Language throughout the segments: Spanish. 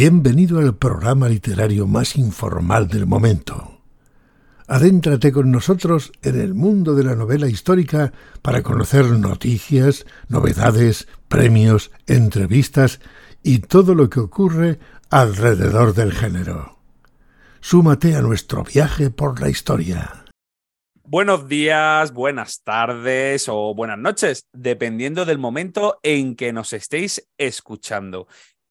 Bienvenido al programa literario más informal del momento. Adéntrate con nosotros en el mundo de la novela histórica para conocer noticias, novedades, premios, entrevistas y todo lo que ocurre alrededor del género. Súmate a nuestro viaje por la historia. Buenos días, buenas tardes o buenas noches, dependiendo del momento en que nos estéis escuchando.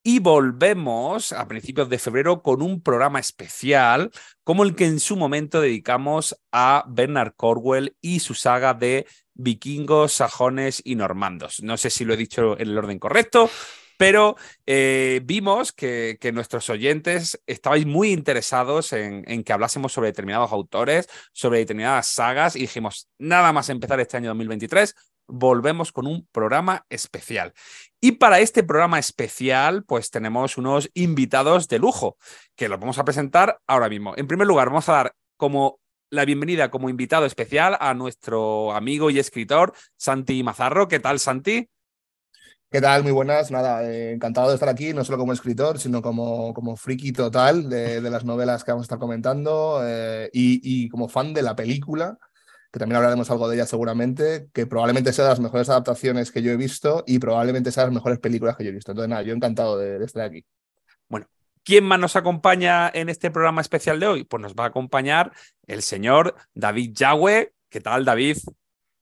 Y volvemos a principios de febrero con un programa especial como el que en su momento dedicamos a Bernard Corwell y su saga de vikingos, sajones y normandos. No sé si lo he dicho en el orden correcto, pero eh, vimos que, nuestros oyentes estabais muy interesados en, en, que hablásemos sobre determinados autores, sobre determinadas sagas, y dijimos, nada más empezar este año 2023, volvemos con un programa especial. Y para este programa especial, pues tenemos unos invitados de lujo, que los vamos a presentar ahora mismo. En primer lugar, vamos a dar como la bienvenida como invitado especial a nuestro amigo y escritor Santi Mazarro. ¿Qué tal, Santi? ¿Qué tal? Muy buenas. Nada, eh, encantado de estar aquí, no solo como escritor, sino como, como friki total de, las novelas que vamos a estar comentando eh, y, como fan de la película que también hablaremos algo de ella seguramente, que probablemente sea de las mejores adaptaciones que yo he visto y probablemente sea de las mejores películas que yo he visto. Entonces, nada, yo encantado de, estar aquí. Bueno, ¿quién más nos acompaña en este programa especial de hoy? Pues nos va a acompañar el señor David Yagüe. ¿Qué tal, David?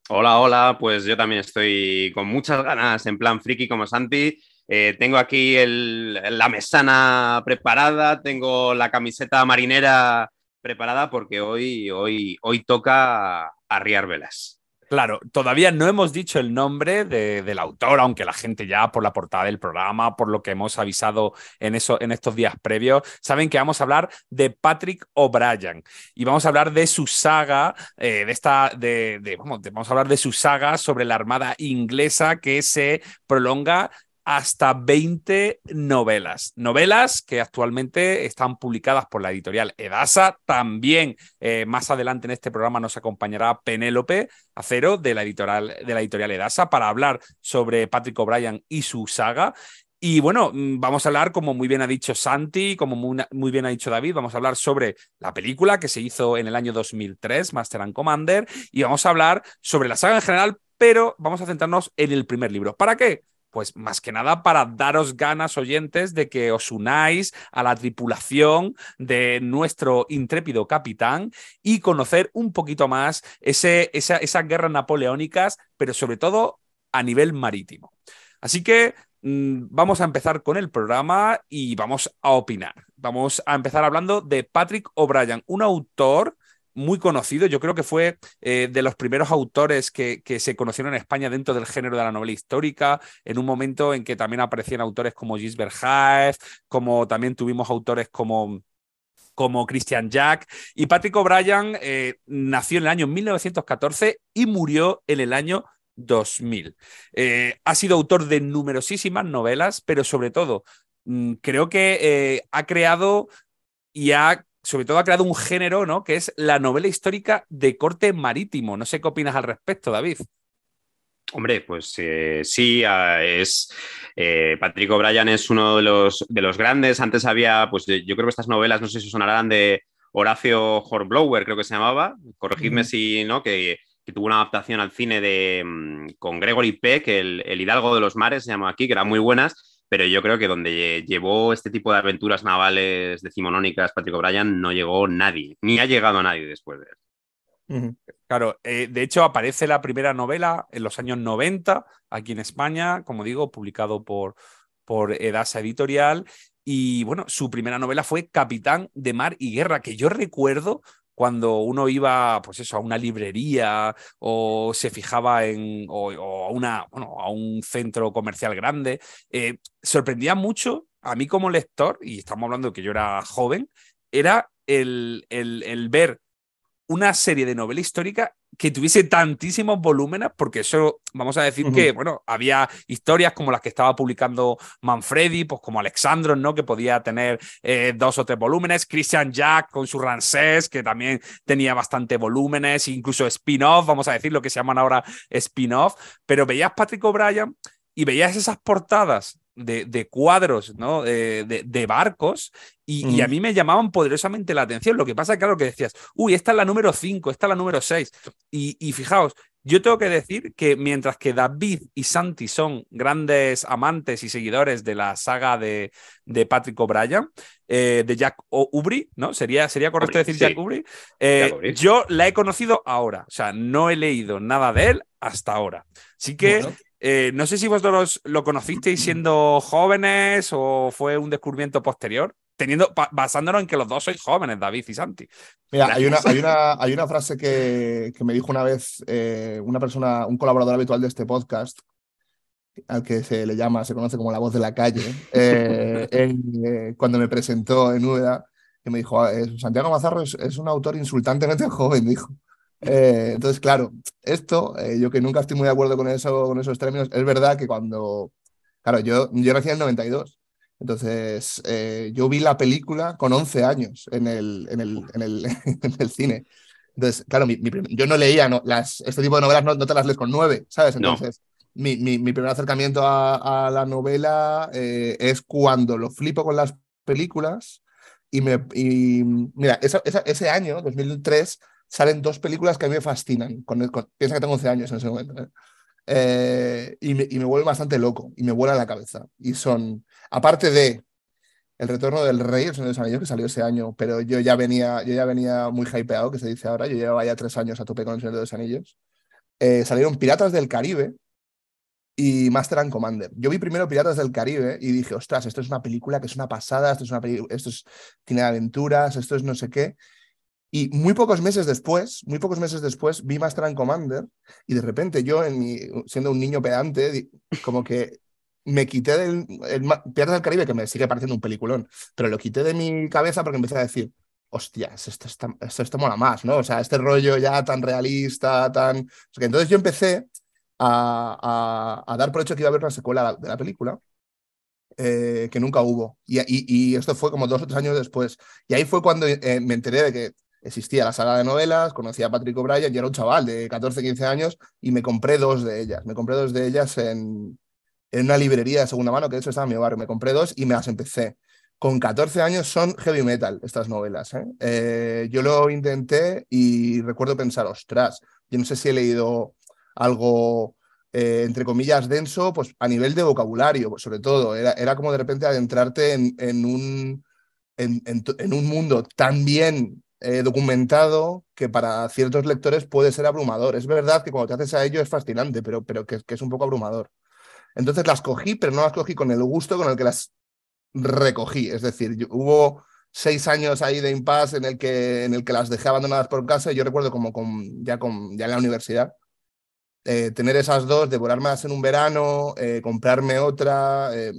Hola, hola, pues yo también estoy con muchas ganas en plan friki como Santi. Eh, tengo aquí la mesana preparada, tengo la camiseta marinera preparada porque hoy, hoy, hoy toca arriar velas. Claro, todavía no hemos dicho el nombre del autor, aunque la gente ya por la portada del programa, por lo que hemos avisado en, eso, en estos días previos, saben que vamos a hablar de Patrick O'Brien y vamos a hablar de su saga, eh, de esta, de, vamos a hablar de su saga sobre la Armada inglesa que se prolonga hasta 20 novelas. Novelas que actualmente están publicadas por la editorial Edasa. También eh, más adelante en este programa nos acompañará Penélope Acero de la, editorial, de la editorial Edasa para hablar sobre Patrick O'Brien y su saga. Y bueno, mm, vamos a hablar, como muy bien ha dicho Santi, como muy, muy, bien ha dicho David, vamos a hablar sobre la película que se hizo en el año 2003, Master and Commander, y vamos a hablar sobre la saga en general, pero vamos a centrarnos en el primer libro. ¿Para qué? Pues más que nada para daros ganas, oyentes, de que os unáis a la tripulación de nuestro intrépido capitán y conocer un poquito más ese, esas guerras napoleónicas, pero sobre todo a nivel marítimo. Así que mm, vamos a empezar con el programa y vamos a opinar. Vamos a empezar hablando de Patrick O'Brien, un autor muy conocido. Yo creo que fue eh, de los primeros autores que, se conocieron en España dentro del género de la novela histórica, en un momento en que también aparecían autores como Gisbert Haef, como también tuvimos autores como como Christian Jack. Y Patrick O'Brien eh, nació en el año 1914 y murió en el año 2000. Eh, ha sido autor de numerosísimas novelas, pero sobre todo mm, creo que ha creado y ha sobre todo ha creado un género, ¿no? Que es la novela histórica de corte marítimo. No sé qué opinas al respecto, David. Hombre, pues eh, sí, ah, es eh, Patrick O'Brien es uno de los, de los grandes. Antes había, pues yo creo que estas novelas, no sé si sonarán de Horacio Hornblower, creo que se llamaba. Corregidme si no, que, tuvo una adaptación al cine de mm, con Gregory Peck, el, el Hidalgo de los Mares, se llama aquí, que eran muy buenas pero yo creo que donde llevó este tipo de aventuras navales decimonónicas Patrick O'Brien no llegó nadie, ni ha llegado nadie después de él. Claro, eh, de hecho aparece la primera novela en los años 90 aquí en España, como digo, publicado por, por Edasa Editorial. Y bueno, su primera novela fue Capitán de Mar y Guerra, que yo recuerdo cuando uno iba, pues eso, a una librería o se fijaba en, o, a, una, bueno, a un centro comercial grande, eh, sorprendía mucho a mí como lector, y estamos hablando que yo era joven, era el, el, el ver una serie de novela histórica que tuviese tantísimos volúmenes, porque eso, vamos a decir que, bueno, había historias como las que estaba publicando Manfredi, pues como Alexandro, ¿no? Que podía tener eh, dos o tres volúmenes, Christian Jack con su Rancés, que también tenía bastante volúmenes, incluso spin-off, vamos a decir lo que se llaman ahora spin-off, pero veías Patrick O'Brien y veías esas portadas de, cuadros, ¿no? de, barcos, y, a mí me llamaban poderosamente la atención. Lo que pasa, claro, que decías, uy, esta es la número 5, esta es la número 6. Y, y fijaos, yo tengo que decir que mientras que David y Santi son grandes amantes y seguidores de la saga de, de Patrick O'Brien, eh, de Jack Ubri, ¿no? Sería, sería correcto decir Jack eh, Ubri. Yo la he conocido ahora, o sea, no he leído nada de él hasta ahora. Así que eh, no sé si vosotros lo conocisteis siendo jóvenes o fue un descubrimiento posterior teniendo, basándonos en que los dos sois jóvenes, David y Santi. Mira, hay una, hay una, hay una frase que, que, me dijo una vez eh, una persona, un colaborador habitual de este podcast, al que se le llama, se conoce como la voz de la calle, eh, cuando me presentó en UDA, que me dijo, Santiago Mazarro es, un autor insultantemente joven, dijo. Entonces, claro, esto, yo que nunca estoy muy de acuerdo con, eso, con esos términos, es verdad que cuando, claro, yo, yo nací en el 92, entonces, eh, yo vi la película con 11 años en el, en el, en el, en el cine. Entonces, claro, yo no leía, no, las, este tipo de novelas no, te las lees con 9, ¿sabes? Entonces, mi, mi, primer acercamiento a, la novela eh, es cuando lo flipo con las películas y me... Y, mira, ese año, 2003, salen dos películas que a mí me fascinan. Con, piensa que tengo 11 años en ese momento. ¿eh? Eh, y, me, y, me, vuelve bastante loco y me vuela la cabeza. Y son, aparte de El retorno del rey, el Señor de los Anillos, que salió ese año, pero yo ya venía, yo ya venía muy hypeado, que se dice ahora, yo llevaba ya tres años a tope con el Señor de los Anillos. Eh, salieron Piratas del Caribe y Master and Commander. Yo vi primero Piratas del Caribe y dije, ostras, esto es una película que es una pasada, esto es una esto es, tiene aventuras, esto es no sé qué. Y muy pocos meses después, muy pocos meses después, vi Master and Commander y de repente yo, en siendo un niño pedante, como que me quité del el, del Caribe, que me sigue pareciendo un peliculón, pero lo quité de mi cabeza porque empecé a decir, hostia, esto, esto, esto, mola más, ¿no? O sea, este rollo ya tan realista, tan... entonces yo empecé a, a, dar por hecho que iba a haber una secuela de la película. Eh, que nunca hubo. Y, y, esto fue como dos o tres años después. Y ahí fue cuando eh, me enteré de que existía la saga de novelas, conocí a Patrick O'Brien y era un chaval de 14, 15 años y me compré dos de ellas. Me compré dos de ellas en, en una librería de segunda mano, que de hecho estaba en mi barrio. Me compré dos y me las empecé. Con 14 años son heavy metal estas novelas. ¿eh? Eh, yo lo intenté y recuerdo pensar, ostras, yo no sé si he leído algo, eh, entre comillas, denso, pues a nivel de vocabulario, pues, sobre todo. Era, era como de repente adentrarte en, en un, en, en, un mundo tan bien eh, documentado que para ciertos lectores puede ser abrumador. Es verdad que cuando te haces a ello es fascinante, pero, pero que, es un poco abrumador. Entonces las cogí, pero no las cogí con el gusto con el que las recogí. Es decir, hubo seis años ahí de impasse en el que, en el que las dejé abandonadas por casa y yo recuerdo como con, ya, con, ya en la universidad eh, tener esas dos, devorarme en un verano, eh, comprarme otra, eh,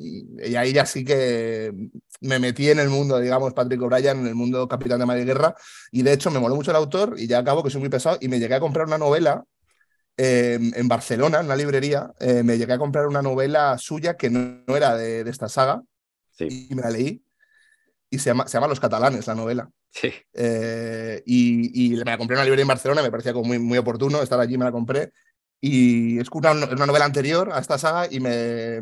y ahí ya sí que me metí en el mundo, digamos, Patrick O'Brien, en el mundo Capitán de Mar Guerra, y de hecho me moló mucho el autor, y ya acabo que soy muy pesado, y me llegué a comprar una novela en Barcelona, en una librería, me llegué a comprar una novela suya que no, era de, esta saga, y me la leí, y se llama, se llama Los Catalanes, la novela. Sí. y, y, me la compré en una librería en Barcelona, me parecía como muy, muy oportuno estar allí, me la compré, y es una, una novela anterior a esta saga y me,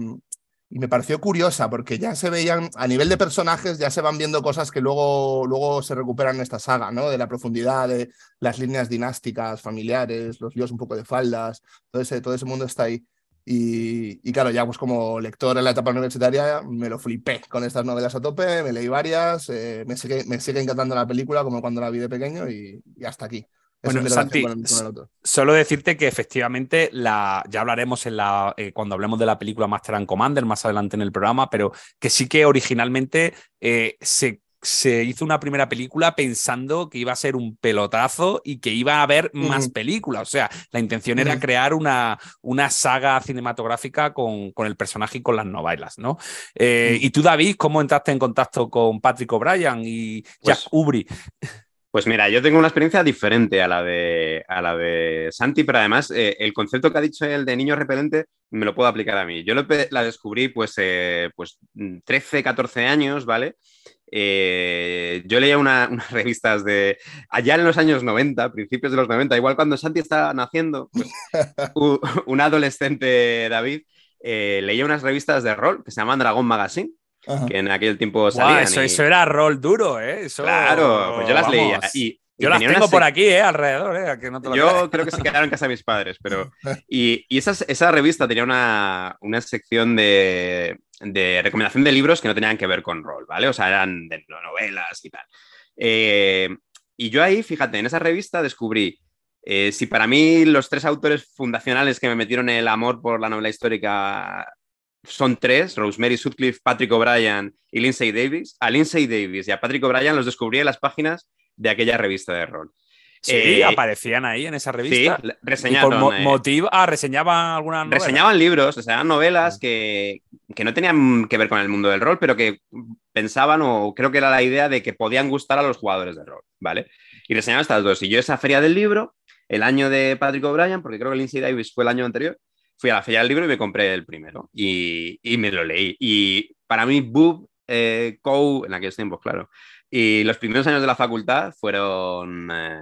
y me pareció curiosa porque ya se veían, a nivel de personajes, ya se van viendo cosas que luego, luego se recuperan en esta saga, ¿no? De la profundidad, de las líneas dinásticas, familiares, los líos un poco de faldas, todo ese, todo ese mundo está ahí. Y, y, claro, ya pues como lector en la etapa universitaria me lo flipé con estas novelas a tope, me leí varias, eh, me, sigue, me sigue encantando la película como cuando la vi de pequeño y, y hasta aquí. Bueno, Santi, solo decirte que efectivamente la, ya hablaremos en la, eh, cuando hablemos de la película Master and Commander más adelante en el programa, pero que sí que originalmente eh, se, se, hizo una primera película pensando que iba a ser un pelotazo y que iba a haber más películas. O sea, la intención era crear una, una saga cinematográfica con, con, el personaje y con las novelas, ¿no? Eh, y tú, David, ¿cómo entraste en contacto con Patrick O'Brien y Jack pues, Ubri? Pues mira, yo tengo una experiencia diferente a la de, a la de Santi, pero además eh, el concepto que ha dicho él de niño repelente me lo puedo aplicar a mí. Yo la descubrí pues, eh, pues 13, 14 años, ¿vale? Eh, yo leía unas revistas de allá en los años 90, principios de los 90, igual cuando Santi estaba naciendo, pues, un, adolescente David leía unas revistas de rol que se llaman Dragon Magazine, Ajá. que en aquel tiempo salían. eso, y- eso era rol duro, ¿eh? Eso, Claro, pues yo las leía. vamos. Y, y Yo las tengo por aquí, ¿eh? Alrededor, ¿eh? A que no te lo creas. Yo creo que se quedaron en casa de mis padres, pero. Y, y esas- esa revista tenía una, una sección de, de recomendación de libros que no tenían que ver con rol, ¿vale? O sea, eran de novelas y tal. Eh, y yo ahí, fíjate, en esa revista descubrí. eh, si para mí los tres autores fundacionales que me metieron el amor por la novela histórica son tres, Rosemary Sutcliffe, Patrick O'Brien y Lindsay Davis, a Lindsay Davis y a Patrick O'Brien los descubrí en las páginas de aquella revista de rol. Sí, Eh, aparecían ahí en esa Sí, revista. por reseñaron. mo- eh, motivo. Ah, reseñaban alguna novela. reseñaban libros, reseñaban Ah. novelas que, que no tenían que ver con el mundo del rol, pero que pensaban, o creo que era la idea de que podían gustar a los jugadores de rol, ¿vale? Y reseñaban estas dos. Y yo esa feria del libro, el año de Patrick O'Brien, porque creo que Lindsay Davis fue el año anterior, fui a la feria del libro y me compré el primero. Y, y me lo leí. Y para mí, Boob, eh, en aquellos tiempos, claro. Y los primeros años de la facultad fueron... eh,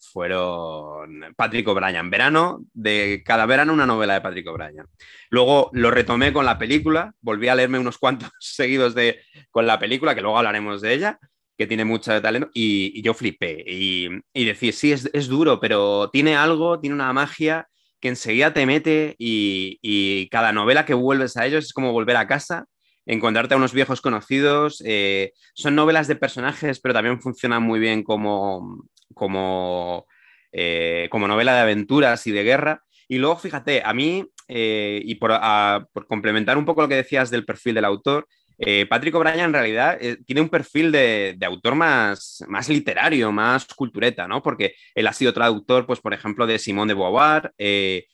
fueron Patrick O'Brien. Verano, de cada verano una novela de Patrick O'Brien. Luego lo retomé con la película, volví a leerme unos cuantos seguidos de, con la película, que luego hablaremos de ella, que tiene mucho talento, y, y yo flipé. Y, y decir, sí, es, es, duro, pero tiene algo, tiene una magia que enseguida te mete y, y, cada novela que vuelves a ellos es como volver a casa, encontrarte a unos viejos conocidos. Eh, son novelas de personajes, pero también funcionan muy bien como, como, eh, como novela de aventuras y de guerra. Y luego, fíjate, a mí, eh, y por, a, por, complementar un poco lo que decías del perfil del autor, eh, Patrick O'Brien en realidad eh, tiene un perfil de, de, autor más, más literario, más cultureta, ¿no? Porque él ha sido traductor, pues, por ejemplo, de Simón de Beauvoir, eh,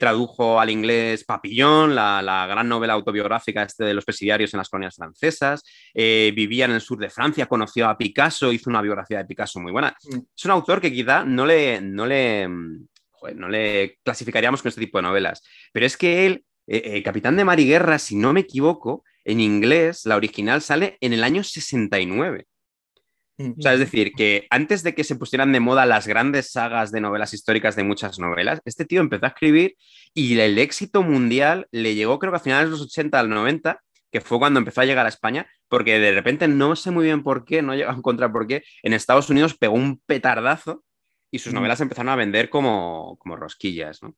tradujo al inglés Papillón, la, la, gran novela autobiográfica este de los presidiarios en las colonias francesas, vivía en el sur de Francia, conoció a Picasso, hizo una biografía de Picasso muy buena. Mm. Es un autor que quizá no le, no le, joder, no le clasificaríamos con este tipo de novelas, pero es que él, Capitán de Mar y Guerra, si no me equivoco, en inglés, la original sale en el año 69. O sea, es decir, que antes de que se pusieran de moda las grandes sagas de novelas históricas de muchas novelas, este tío empezó a escribir y el éxito mundial le llegó creo que a finales de los 80 al 90, que fue cuando empezó a llegar a España, porque de repente no sé muy bien por qué, no he llegado a encontrar por qué, en Estados Unidos pegó un petardazo y sus novelas empezaron a vender como, como rosquillas, ¿no?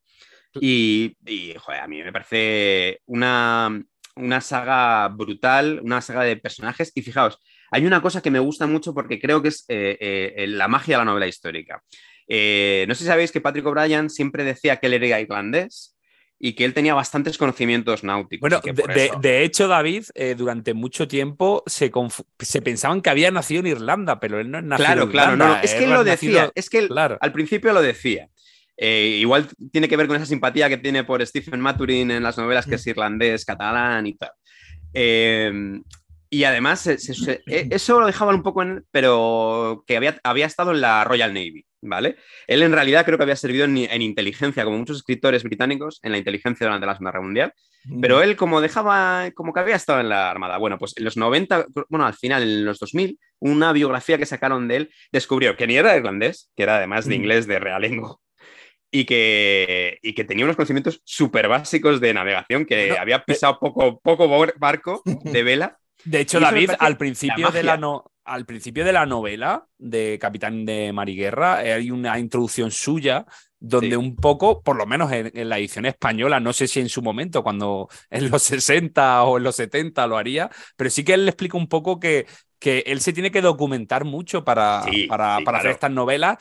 Y, y joder, a mí me parece una, una saga brutal, una saga de personajes. Y fijaos, hay una cosa que me gusta mucho porque creo que es eh, eh, la magia de la novela histórica. Eh, no sé si sabéis que Patrick O'Brien siempre decía que él era irlandés y que él tenía bastantes conocimientos náuticos. Bueno, de, de, de, hecho, David, eh, durante mucho tiempo se, se, pensaban que había nacido en Irlanda, pero él no nació claro, en Irlanda. Claro, no, no. es que él lo decía, nacido... es que él, claro. al principio lo decía. Eh, igual tiene que ver con esa simpatía que tiene por Stephen Maturin en las novelas, que es irlandés, catalán y tal. Eh, y además, se, se, se, eso lo dejaban un poco en. Pero que había, había estado en la Royal Navy, ¿vale? Él en realidad creo que había servido en, en inteligencia, como muchos escritores británicos, en la inteligencia durante la Segunda Guerra Mundial. Pero él, como dejaba, como que había estado en la Armada. Bueno, pues en los 90, bueno, al final, en los 2000, una biografía que sacaron de él descubrió que ni era irlandés, que era además de inglés de realengo, y que, y que tenía unos conocimientos súper básicos de navegación, que había pisado poco, poco barco de vela. De hecho, David, al principio, la de la no, al principio de la novela de Capitán de Mariguerra hay una introducción suya donde sí. un poco, por lo menos en, en, la edición española, no sé si en su momento, cuando en los 60 o en los 70 lo haría, pero sí que él le explica un poco que, que él se tiene que documentar mucho para, sí, para, sí, para claro. hacer estas novelas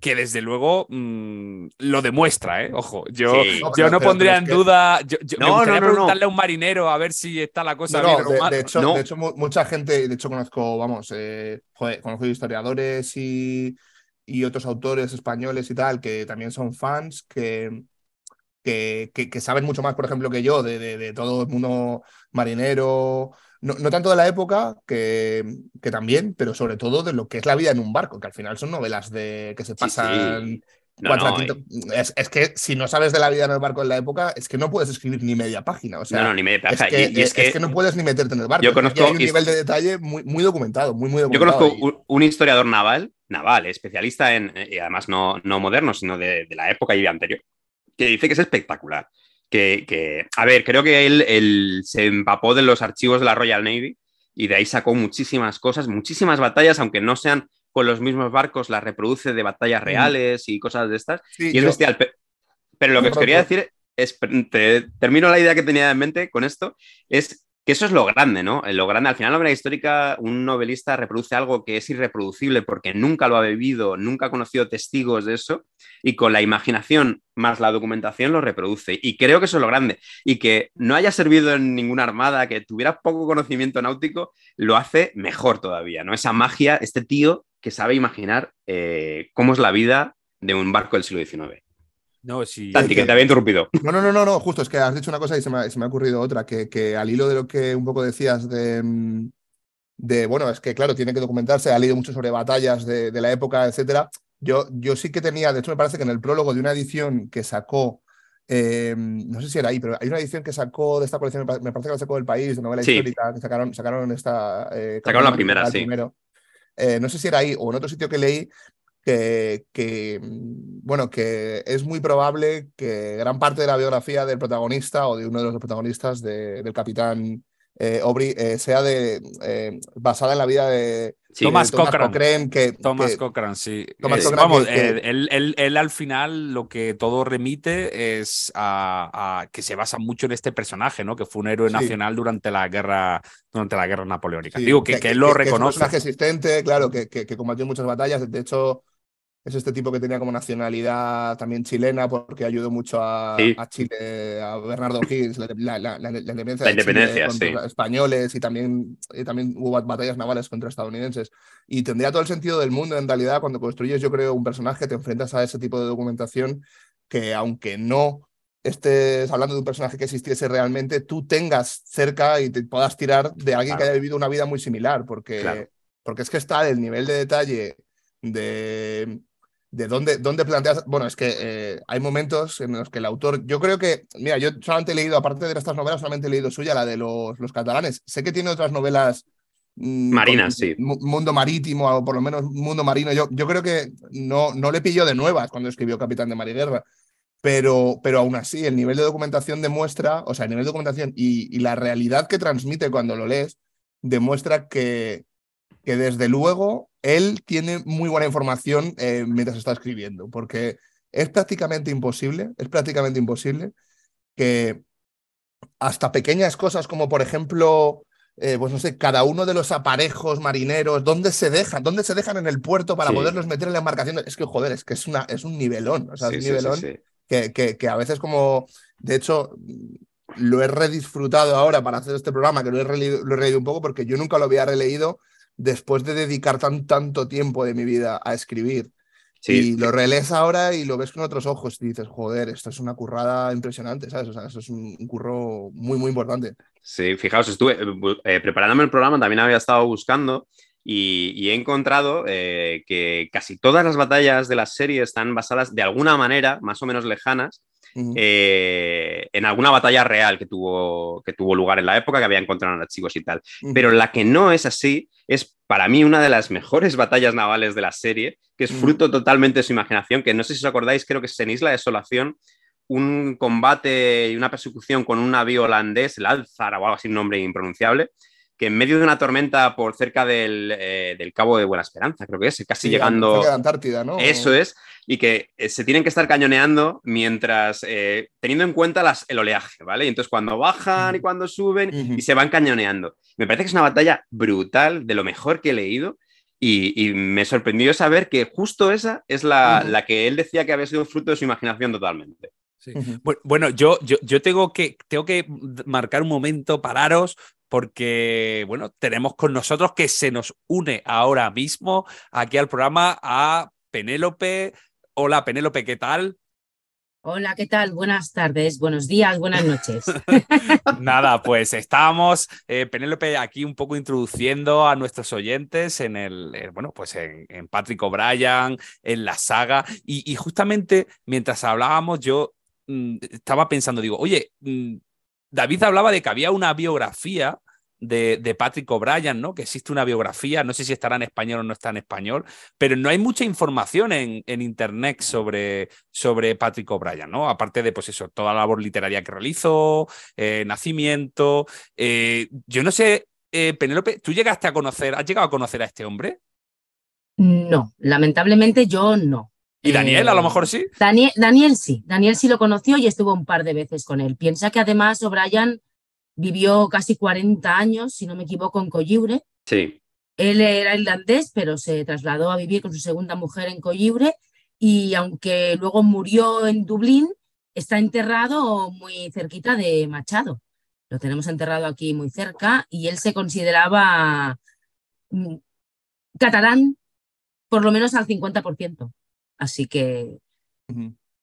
que desde luego mmm, lo demuestra, ¿eh? Ojo, yo, sí. no, yo no pero, pondría pero en duda. Yo, yo no, me gustaría no, no, preguntarle a un marinero a ver si está la cosa no, bien de, mal. de, hecho, no. de hecho, mucha gente, de hecho, conozco, vamos, eh, joder, conozco historiadores y, y, otros autores españoles y tal, que también son fans, que, que, que, que saben mucho más, por ejemplo, que yo, de, de, de todo el mundo marinero. No, no, tanto de la época, que, que, también, pero sobre todo de lo que es la vida en un barco, que al final son novelas de que se pasan. Sí, sí. No, cuatro no, quinto... es, es, que si no sabes de la vida en el barco en la época, es que no puedes escribir ni media página. O sea, no, no, ni media página. Es que, y, y es, es, que... no puedes ni meterte en el barco. Yo conozco. hay un nivel de detalle muy, muy documentado, muy, muy documentado. Yo conozco un, un historiador naval, naval, especialista en, y además no, no moderno, sino de, de la época y anterior, que dice que es espectacular que, a ver, creo que él, él, se empapó de los archivos de la Royal Navy y de ahí sacó muchísimas cosas, muchísimas batallas, aunque no sean con los mismos barcos, las reproduce de batallas mm. reales y cosas de estas. y es bestial. Pero lo que os quería decir es, termino la idea que tenía en mente con esto, es que eso es lo grande, ¿no? Lo grande, al final, la novela histórica, un novelista reproduce algo que es irreproducible porque nunca lo ha vivido, nunca ha conocido testigos de eso, y con la imaginación más la documentación lo reproduce. Y creo que eso es lo grande. Y que no haya servido en ninguna armada, que tuviera poco conocimiento náutico, lo hace mejor todavía, ¿no? Esa magia, este tío que sabe imaginar eh, cómo es la vida de un barco del siglo XIX. No, sí. Santi, que te había interrumpido. No, no, no, no, justo es que has dicho una cosa y se me ha, ocurrido otra, que, que, al hilo de lo que un poco decías de, mm, de, bueno, es que claro, tiene que documentarse, ha leído mucho sobre batallas de, la época, etcétera. Yo, yo sí que tenía, de hecho me parece que en el prólogo de una edición que sacó, eh, no sé si era ahí, pero hay una edición que sacó de esta colección, me parece que la sacó del país, de novela histórica, que sacaron, sacaron esta... Eh, sacaron la primera, sí. Primero. Eh, no sé si era ahí o en otro sitio que leí, que, mm, bueno, que es muy probable que gran parte de la biografía del protagonista o de uno de los protagonistas del capitán eh, Aubrey eh, sea de, eh, basada en la vida de Thomas, Cochrane. que, Thomas Cochrane, sí. vamos, él, al final lo que todo remite es a, que se basa mucho en este personaje, ¿no? Que fue un héroe nacional durante la guerra durante la guerra napoleónica. Digo que, él lo reconoce. es un personaje existente, claro, que, que, combatió muchas batallas. De hecho, es este tipo que tenía como nacionalidad también chilena porque ayudó mucho a, Chile, a Bernardo Higgins, la, independencia, de contra españoles y también, también hubo batallas navales contra estadounidenses. Y tendría todo el sentido del mundo en realidad cuando construyes, yo creo, un personaje, te enfrentas a ese tipo de documentación que aunque no estés hablando de un personaje que existiese realmente, tú tengas cerca y te puedas tirar de alguien que haya vivido una vida muy similar, porque, porque es que está el nivel de detalle de de dónde, dónde planteas. Bueno, es que eh, hay momentos en los que el autor. Yo creo que. Mira, yo solamente he leído, aparte de estas novelas, solamente he leído suya, la de los, los catalanes. Sé que tiene otras novelas. Mm, Marinas, sí. Mundo marítimo, o por lo menos mundo marino. Yo, yo creo que no, no le pilló de nuevas cuando escribió Capitán de Mariguerra. Pero, pero aún así, el nivel de documentación demuestra, o sea, el nivel de documentación y, y la realidad que transmite cuando lo lees, demuestra que, que desde luego él tiene muy buena información eh, mientras está escribiendo, porque es prácticamente imposible, es prácticamente imposible que hasta pequeñas cosas como por ejemplo, eh, pues no sé, cada uno de los aparejos marineros, ¿dónde se dejan? ¿Dónde se dejan en el puerto para poderlos meter en la embarcación? Es que, joder, es que es, una, es un nivelón, o sea, es un nivelón que, que, que, a veces como, de hecho, lo he redisfrutado ahora para hacer este programa, que lo he, lo he releído un poco porque yo nunca lo había releído después de dedicar tan, tanto tiempo de mi vida a escribir. Y lo relees ahora y lo ves con otros ojos y dices, joder, esto es una currada impresionante, ¿sabes? O sea, eso es un, curro muy, muy importante. Sí, fijaos, estuve eh, preparándome el programa, también había estado buscando y, he encontrado eh, que casi todas las batallas de la serie están basadas de alguna manera, más o menos lejanas, eh, en alguna batalla real que tuvo, que tuvo lugar en la época, que había encontrado archivos y tal. Pero la que no es así es para mí una de las mejores batallas navales de la serie, que es fruto totalmente de su imaginación, que no sé si os acordáis, creo que es en Isla Desolación, un combate y una persecución con un navío holandés, el Alzar o algo así, un nombre impronunciable, que en medio de una tormenta por cerca del, eh, Cabo de Buena Esperanza, creo que es, casi llegando... a Antártida, ¿no? Eso es, y que eh, se tienen que estar cañoneando mientras, eh, teniendo en cuenta las, el oleaje, ¿vale? Y entonces cuando bajan y cuando suben y se van cañoneando. Me parece que es una batalla brutal, de lo mejor que he leído, y, me sorprendió saber que justo esa es la, la, que él decía que había sido fruto de su imaginación totalmente. Bueno, yo, yo, yo, tengo, que, tengo que marcar un momento, pararos, porque, bueno, tenemos con nosotros que se nos une ahora mismo aquí al programa a Penélope. Hola, Penélope, ¿qué tal? Hola, ¿qué tal? Buenas tardes, buenos días, buenas noches. Nada, pues estamos, eh, Penélope, aquí un poco introduciendo a nuestros oyentes en el, bueno, pues en, Patrick O'Brien, en la saga, y, justamente mientras hablábamos yo mm, estaba pensando, digo, oye, mm, David hablaba de que había una biografía de, Patrick O'Brien, ¿no? Que existe una biografía, no sé si estará en español o no está en español, pero no hay mucha información en, en internet sobre, sobre Patrick O'Brien, ¿no? Aparte de, pues eso, toda la labor literaria que realizó, eh, nacimiento. Eh, yo no sé, eh, Penélope, ¿tú llegaste a conocer, has llegado a conocer a este hombre? No, lamentablemente yo no. ¿Y Daniel, a lo mejor sí? Daniel, Daniel sí, Daniel sí lo conoció y estuvo un par de veces con él. Piensa que además O'Brien Vivió casi 40 años, si no me equivoco, en Colliure. Sí. Él era irlandés, pero se trasladó a vivir con su segunda mujer en Colliure y aunque luego murió en Dublín, está enterrado muy cerquita de Machado. Lo tenemos enterrado aquí muy cerca y él se consideraba mm, catalán por lo menos al 50%. Así que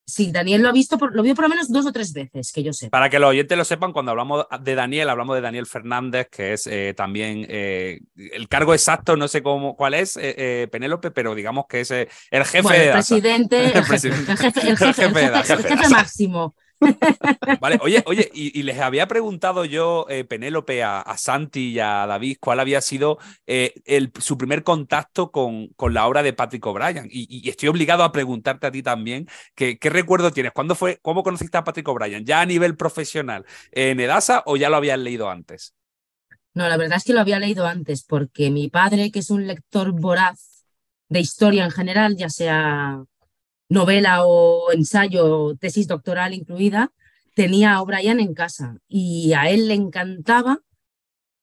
Sí, Daniel lo ha visto, lo vio por lo menos dos o tres veces, que yo sé. Para que los oyentes lo sepan, cuando hablamos de Daniel, hablamos de Daniel Fernández, que es eh, también eh, el cargo exacto, no sé cómo, cuál es, eh, Penélope, pero digamos que es el jefe de el presidente, el jefe, el jefe, el jefe máximo. Vale, oye, oye, y, les había preguntado yo, eh, Penélope, a, Santi y a David, cuál había sido eh, su primer contacto con, la obra de Patrick O'Brien. Y, estoy obligado a preguntarte a ti también, ¿qué, qué recuerdo tienes? ¿Cuándo fue, cómo conociste a Patrick O'Brien? ¿Ya a nivel profesional en Edasa o ya lo habías leído antes? No, la verdad es que lo había leído antes, porque mi padre, que es un lector voraz de historia en general, ya sea novela o ensayo, tesis doctoral incluida, tenía a O'Brien en casa y a él le encantaba.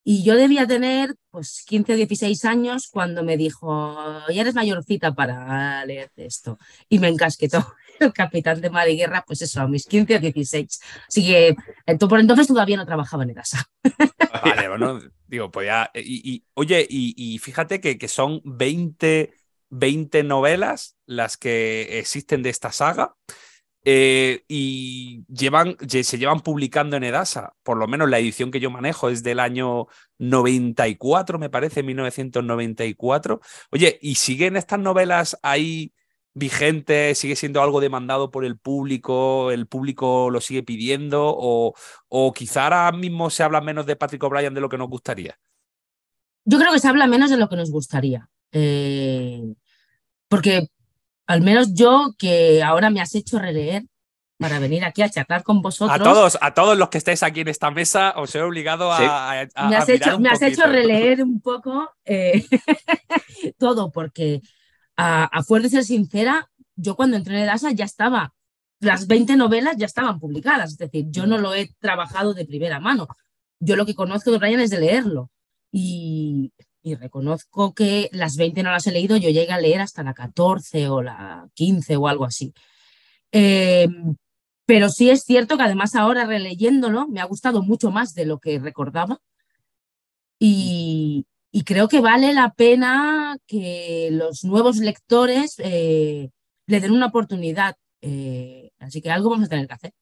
Y yo debía tener pues 15 o 16 años cuando me dijo, ya eres mayorcita para leer esto. Y me encasquetó el capitán de mar y guerra, pues eso, a mis 15 o 16. Así que por entonces todavía no trabajaba en casa. Vale, bueno, digo, pues ya. Y, oye, y, fíjate que, que son 20 20 novelas las que existen de esta saga. Eh, y llevan, se llevan publicando en Edasa, por lo menos la edición que yo manejo es del año 94, me parece, 1994. Oye, ¿y siguen estas novelas ahí vigentes? ¿Sigue siendo algo demandado por el público? ¿El público lo sigue pidiendo? ¿O, o quizá ahora mismo se habla menos de Patrick O'Brien de lo que nos gustaría? Yo creo que se habla menos de lo que nos gustaría. Eh, porque al menos yo que ahora me has hecho releer para venir aquí a charlar con vosotros. A todos, a todos los que estáis aquí en esta mesa, os he obligado a, Me has, hecho, me has hecho releer un poco eh, todo, porque a, a fuerza de ser sincera, yo cuando entré en Edasa ya estaba, las 20 novelas ya estaban publicadas, es decir, yo no lo he trabajado de primera mano. Yo lo que conozco de Brian es de leerlo. Y y reconozco que las 20 no las he leído, yo llegué a leer hasta la 14 o la 15 o algo así. Em, pero sí es cierto que además ahora releyéndolo me ha gustado mucho más de lo que recordaba y, creo que vale la pena que los nuevos lectores eh, le den una oportunidad. Eh, así que algo vamos a tener que hacer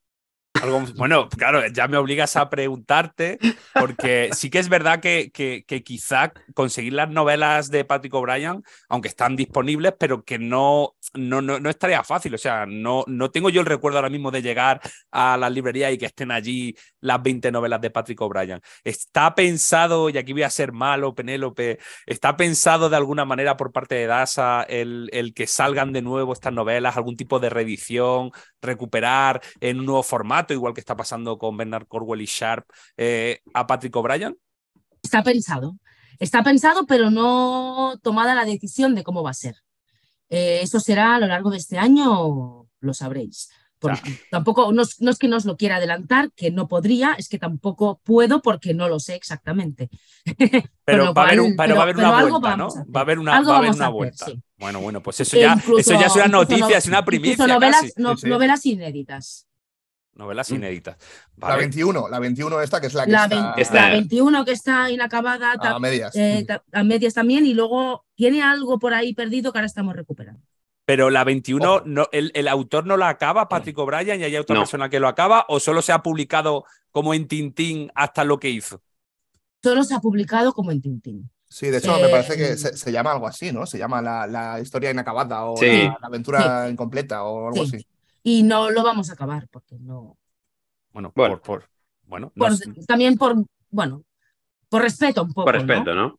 bueno, claro, ya me obligas a preguntarte, porque sí que es verdad que, que, quizá conseguir las novelas de Patrick O'Brien, aunque están disponibles, pero que no, no, no, no, es tarea fácil. O sea, no, no tengo yo el recuerdo ahora mismo de llegar a las librerías y que estén allí las 20 novelas de Patrick O'Brien. Está pensado, y aquí voy a ser malo, Penélope, está pensado de alguna manera por parte de DASA el, el que salgan de nuevo estas novelas, algún tipo de reedición, recuperar en un nuevo formato, igual que está pasando con Bernard Corwell y Sharp, eh, a Patrick O'Brien? Está pensado. Está pensado, pero no tomada la decisión de cómo va a ser. Eh, eso será a lo largo de este año, lo sabréis. Tampoco, no, es que no os lo quiera adelantar, que no podría, es que tampoco puedo porque no lo sé exactamente. Pero, va, a haber una vuelta, ¿no? Va a haber una, va a haber una vuelta. Bueno, bueno, pues eso ya, eso ya es una noticia, es una primicia. Novelas, novelas inéditas. Novelas mm. inéditas. La 21, la 21 esta que es la que la está... La 21 que está inacabada. A medias. Eh, a medias también y luego tiene algo por ahí perdido que ahora estamos recuperando. Pero la 21, no, el, autor no la acaba, Patrick O'Brien, y hay otra persona que lo acaba, o solo se ha publicado como en Tintín hasta lo que hizo. Solo se ha publicado como en Tintín. Sí, de hecho me parece que eh, se, llama algo así, ¿no? Se llama la, historia inacabada o la, aventura incompleta o algo así. Y no lo vamos a acabar porque no. Bueno, por, por bueno. también por, bueno, Por respeto un poco. Por respeto, ¿no?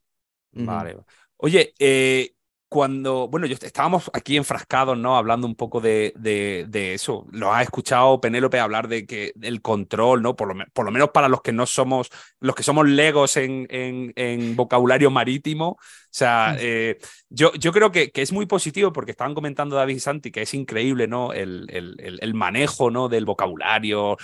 Vale. Oye, eh, cuando, bueno, yo estábamos aquí enfrascados, ¿no? Hablando un poco de, de, eso. Lo ha escuchado Penélope hablar de que el control, ¿no? Por lo, por lo, menos para los que no somos, los que somos legos en, en, vocabulario marítimo. O sea, eh, yo, yo creo que, que, es muy positivo porque estaban comentando David y Santi que es increíble, ¿no? El, el, el manejo, ¿no? Del vocabulario,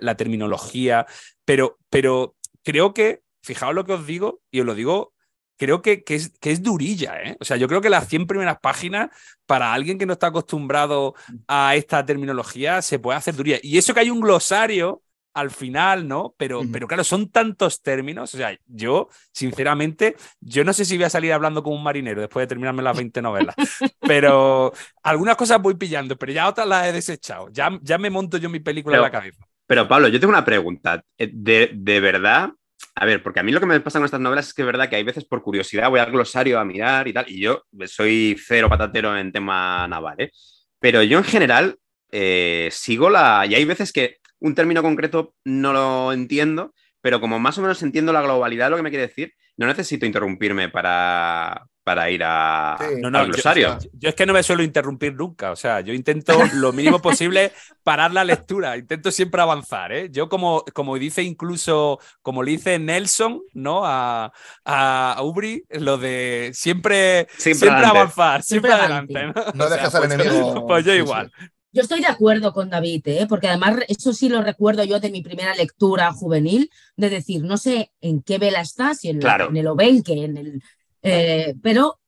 la terminología. Pero, pero creo que, fijaos lo que os digo, y os lo digo creo que, que, es, que es durilla, ¿eh? O sea, yo creo que las 100 primeras páginas, para alguien que no está acostumbrado a esta terminología, se puede hacer durilla. Y eso que hay un glosario al final, ¿no? Pero, pero claro, son tantos términos. O sea, yo, sinceramente, yo no sé si voy a salir hablando como un marinero después de terminarme las 20 novelas, pero algunas cosas voy pillando, pero ya otras las he desechado. Ya, ya me monto yo mi película en la cabeza. Pero Pablo, yo tengo una pregunta. Eh, ¿De, de verdad a ver, porque a mí lo que me pasa con estas novelas es que es verdad que hay veces por curiosidad voy al glosario a mirar y tal, y yo soy cero patatero en tema naval, ¿eh? Pero yo en general eh, sigo la... Y hay veces que un término concreto no lo entiendo, pero como más o menos entiendo la globalidad de lo que me quiere decir, no necesito interrumpirme para, para ir a, no, al glosario. Yo, es que no me suelo interrumpir nunca, o sea, yo intento lo mínimo posible parar la lectura, intento siempre avanzar, ¿eh? Yo como, como dice incluso, como le dice Nelson, ¿no? A, a Ubri, lo de siempre, siempre, avanzar, siempre, adelante. ¿no? no dejas al pues enemigo. Pues yo igual. Yo estoy de acuerdo con David, ¿eh? porque además eso sí lo recuerdo yo de mi primera lectura juvenil, de decir, no sé en qué vela estás, si en, en el Obenque, en el, eh, pero,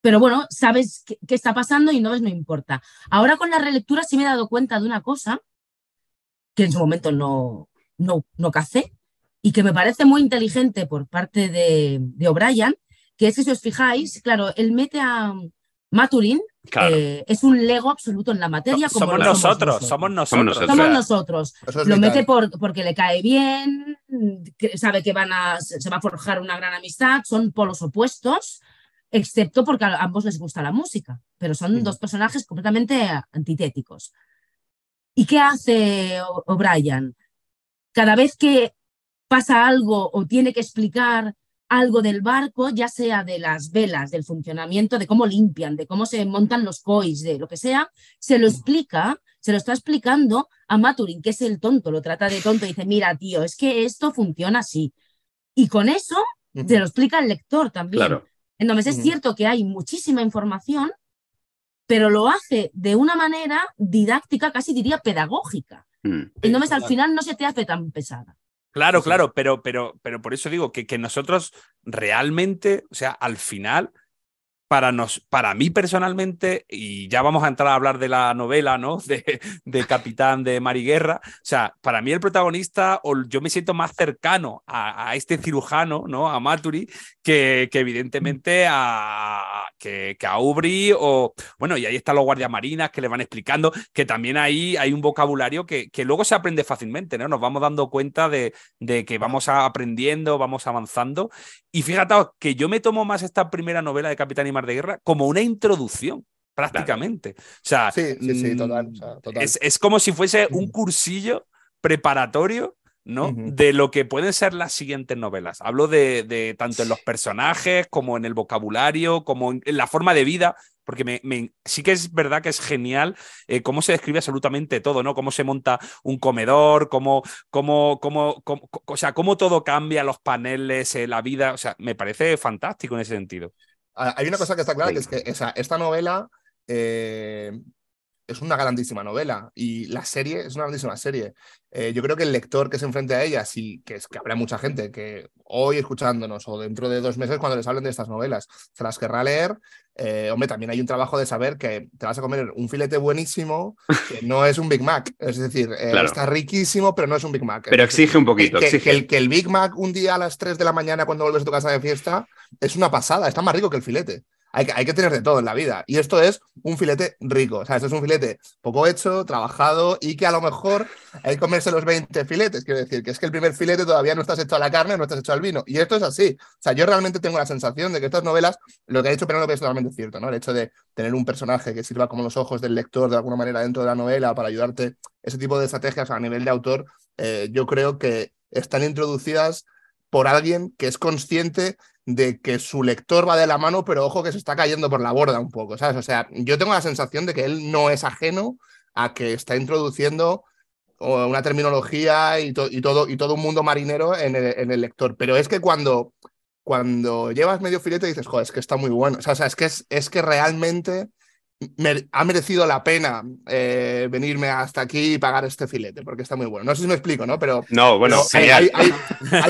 pero bueno, sabes qué, está pasando y no ves, no importa. Ahora con la relectura sí me he dado cuenta de una cosa que en su momento no, no, no cacé y que me parece muy inteligente por parte de, de O'Brien, que es que si os fijáis, claro, él mete a Maturin, eh, es un lego absoluto en la materia. Como somos, nosotros, somos nosotros, somos nosotros. lo mete por, porque le cae bien, sabe que van a, se va a forjar una gran amistad, son polos opuestos, excepto porque a ambos les gusta la música, pero son dos personajes completamente antitéticos. ¿Y qué hace O'Brien? Cada vez que pasa algo o tiene que explicar algo del barco, ya sea de las velas, del funcionamiento, de cómo limpian, de cómo se montan los cois, de lo que sea, se lo explica, se lo está explicando a Maturin, que es el tonto, lo trata de tonto y dice, mira, tío, es que esto funciona así. Y con eso se lo explica el lector también. Entonces es cierto que hay muchísima información, pero lo hace de una manera didáctica, casi diría pedagógica. Mm. Entonces al final no se te hace tan pesada. Claro, claro, pero, pero, pero por eso digo que, que nosotros realmente, o sea, al final para, nos, para mí personalmente, y ya vamos a entrar a hablar de la novela, ¿no? De, de Capitán de Mariguerra. O sea, para mí el protagonista, o yo me siento más cercano a, este cirujano, ¿no? A Maturi, que, que evidentemente a, que, que, a Ubri, o bueno, y ahí están los guardias marinas que le van explicando, que también ahí hay un vocabulario que, que luego se aprende fácilmente, ¿no? Nos vamos dando cuenta de, de que vamos aprendiendo, vamos avanzando. Y fíjate que yo me tomo más esta primera novela de Capitán y de Guerra como una introducción prácticamente. O sea, Es, como si fuese un cursillo preparatorio ¿no? De lo que pueden ser las siguientes novelas. Hablo de, tanto en los personajes como en el vocabulario, como en, la forma de vida, porque me, sí que es verdad que es genial eh, cómo se describe absolutamente todo, ¿no? Cómo se monta un comedor, cómo, cómo, cómo, o sea, cómo todo cambia, los paneles, eh, la vida, o sea, me parece fantástico en ese sentido. Hay una cosa que está clara, que es que esta novela eh, es una grandísima novela y la serie es una grandísima serie. Eh, yo creo que el lector que se enfrente a ella, sí, que, es, que habrá mucha gente que hoy escuchándonos o dentro de dos meses cuando les hablen de estas novelas, se las querrá leer. Eh, hombre, también hay un trabajo de saber que te vas a comer un filete buenísimo, que no es un Big Mac. Es decir, está riquísimo, pero no es un Big Mac. Pero exige un poquito. Que, el, que el Big Mac un día a las 3 de la mañana cuando vuelves a tu casa de fiesta es una pasada, está más rico que el filete. Hay que, tener de todo en la vida. Y esto es un filete rico. O sea, esto es un filete poco hecho, trabajado y que a lo mejor hay que comerse los 20 filetes. Quiero decir, que es que el primer filete todavía no estás hecho a la carne, no estás hecho al vino. Y esto es así. O sea, yo realmente tengo la sensación de que estas novelas, lo que ha dicho Penélope es totalmente cierto, ¿no? El hecho de tener un personaje que sirva como los ojos del lector de alguna manera dentro de la novela para ayudarte, ese tipo de estrategias a nivel de autor, eh, yo creo que están introducidas por alguien que es consciente de que su lector va de la mano, pero ojo que se está cayendo por la borda un poco, ¿sabes? O sea, yo tengo la sensación de que él no es ajeno a que está introduciendo una terminología y, y todo, y todo un mundo marinero en el, lector. Pero es que cuando, cuando llevas medio filete dices, joder, es que está muy bueno. O sea, es, que es, es que realmente ha merecido la pena eh, venirme hasta aquí y pagar este filete, porque está muy bueno. No sé si me explico, ¿no? Pero, no, bueno, hay,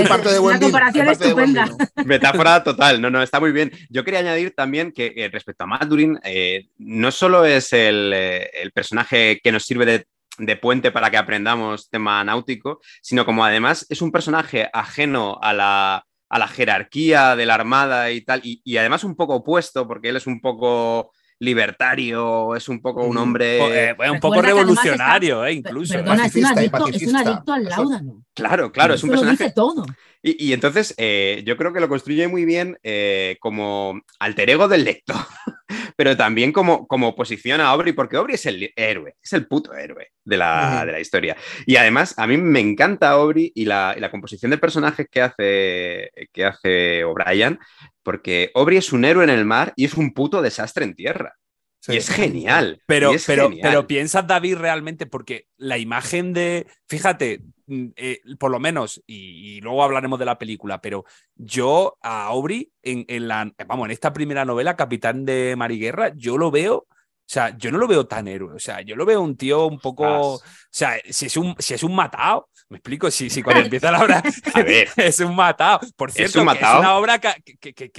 parte de buen comparación estupenda. Metáfora total, no, no, está muy bien. Yo quería añadir también que eh, respecto a Madurin, eh, no solo es el, el, personaje que nos sirve de, de, puente para que aprendamos tema náutico, sino como además es un personaje ajeno a la, a la jerarquía de la Armada y tal, y, y además un poco opuesto, porque él es un poco libertario, es un poco un hombre. Eh, un poco revolucionario, eh, incluso. Perdona, es un, adicto, es un adicto al láudano. Claro, claro, es un personaje. Dice todo. Y, entonces eh, yo creo que lo construye muy bien como alter ego del lector, pero también como, como oposición a Aubrey, porque Aubrey es el héroe, es el puto héroe de la, de la historia. Y además, a mí me encanta Aubrey y la, y la composición de personajes que hace, que hace O'Brien, porque Aubrey es un héroe en el mar y es un puto desastre en tierra. Y es genial. Pero, pero, pero piensas, David, realmente, porque la imagen de. Fíjate, mm, eh, por lo menos, y, luego hablaremos de la película, pero yo a Aubrey, en, en, la, vamos, en esta primera novela, Capitán de Mariguerra, yo lo veo. O sea, yo no lo veo tan héroe. O sea, yo lo veo un tío un poco. O sea, si es un, si es un matado, me explico, si, si cuando empieza la obra es un matado. Por cierto, es, es una obra que,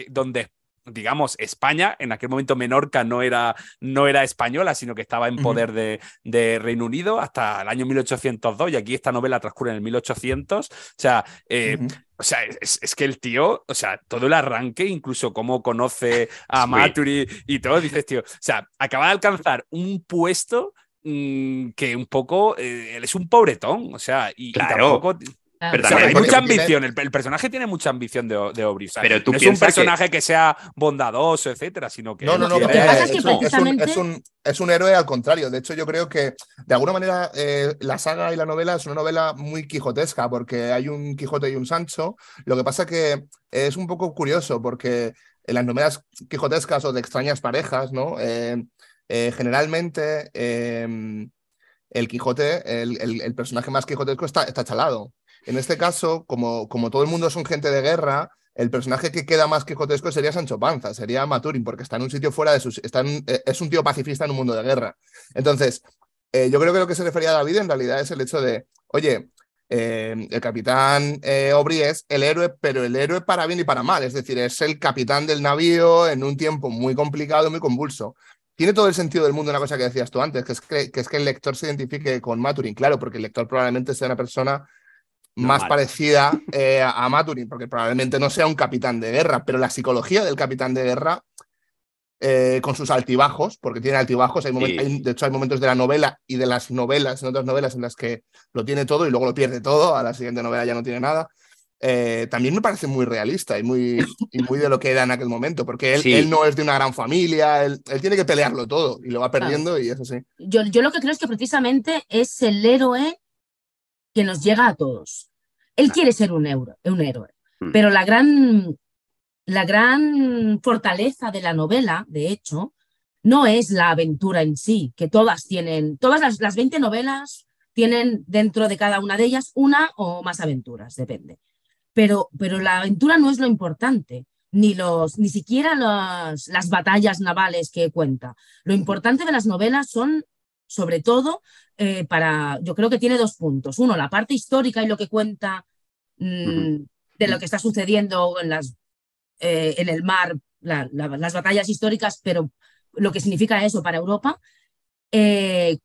donde digamos, España, en aquel momento Menorca no era, no era española, sino que estaba en poder de, de, Reino Unido hasta el año 1802, y aquí esta novela transcurre en el 1800. O sea, eh, O sea, es, que el tío, o sea, todo el arranque, incluso cómo conoce a Maturi y todo, dices, tío, o sea, acaba de alcanzar un puesto Mm, que un poco eh, él es un pobretón, o sea, y, claro. tampoco. Pero hay mucha ambición, el, personaje tiene mucha ambición de, de pero tú no es un personaje que... sea bondadoso, etcétera, sino que. No, no, no, es, es, un, es, un, héroe al contrario. De hecho, yo creo que de alguna manera eh, la saga y la novela es una novela muy quijotesca, porque hay un Quijote y un Sancho. Lo que pasa que es un poco curioso, porque en las novelas quijotescas o de extrañas parejas, ¿no? Eh, eh, generalmente em, el Quijote, el, personaje más quijotesco está, está chalado. En este caso, como, como todo el mundo son gente de guerra, el personaje que queda más quijotesco sería Sancho Panza, sería Maturin, porque está en un sitio fuera de sus. Eh, es un tío pacifista en un mundo de guerra. Entonces, eh, yo creo que lo que se refería a David en realidad es el hecho de, oye, em, el capitán eh, es el héroe, pero el héroe para bien y para mal. Es decir, es el capitán del navío en un tiempo muy complicado, muy convulso tiene todo el sentido del mundo una cosa que decías tú antes, que es que, es que el lector se identifique con Maturin, claro, porque el lector probablemente sea una persona más parecida eh, a Maturin, porque probablemente no sea un capitán de guerra, pero la psicología del capitán de guerra, eh, con sus altibajos, porque tiene altibajos, hay de hecho hay momentos de la novela y de las novelas, en otras novelas en las que lo tiene todo y luego lo pierde todo, a la siguiente novela ya no tiene nada. Eh, también me parece muy realista y muy, muy de lo que era en aquel momento, porque él, él no es de una gran familia, él, tiene que pelearlo todo y lo va perdiendo y eso sí. Yo, yo lo que creo es que precisamente es el héroe que nos llega a todos. Él quiere ser un, euro, un héroe, hmm. pero la gran, la gran fortaleza de la novela, de hecho, no es la aventura en sí, que todas tienen, todas las, las 20 novelas tienen dentro de cada una de ellas una o más aventuras, depende pero, pero la aventura no es lo importante, ni, los, ni siquiera las batallas navales que cuenta. Lo importante de las novelas son, sobre todo, eh, para, yo creo que tiene dos puntos. Uno, la parte histórica y lo que cuenta mm, de lo que está sucediendo en, las, eh, en el mar, las batallas históricas, pero lo que significa eso para Europa. Eh,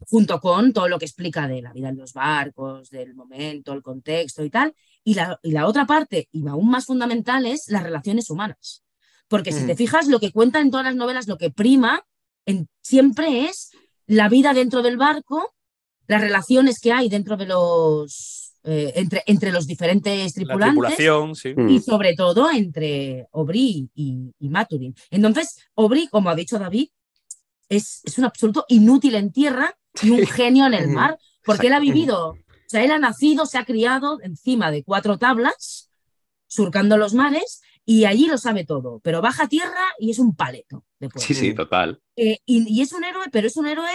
junto con todo lo que explica de la vida en los barcos, del momento, el contexto y tal. Y la, y la otra parte, y aún más fundamental, es las relaciones humanas. Porque si te mm. fijas, lo que cuenta en todas las novelas, lo que prima en, siempre es la vida dentro del barco, las relaciones que hay dentro de los. Eh, entre, entre los diferentes tripulantes y sobre todo entre Aubry y, y Maturin. Entonces, Aubry, como ha dicho David, es, es un absoluto inútil en tierra y un genio en el mar, porque él ha vivido, o sea, él ha nacido, se ha criado encima de cuatro tablas surcando los mares y allí lo sabe todo, pero baja a tierra y es un paleto. sí, sí, total. Eh, y, es un héroe, pero es un héroe,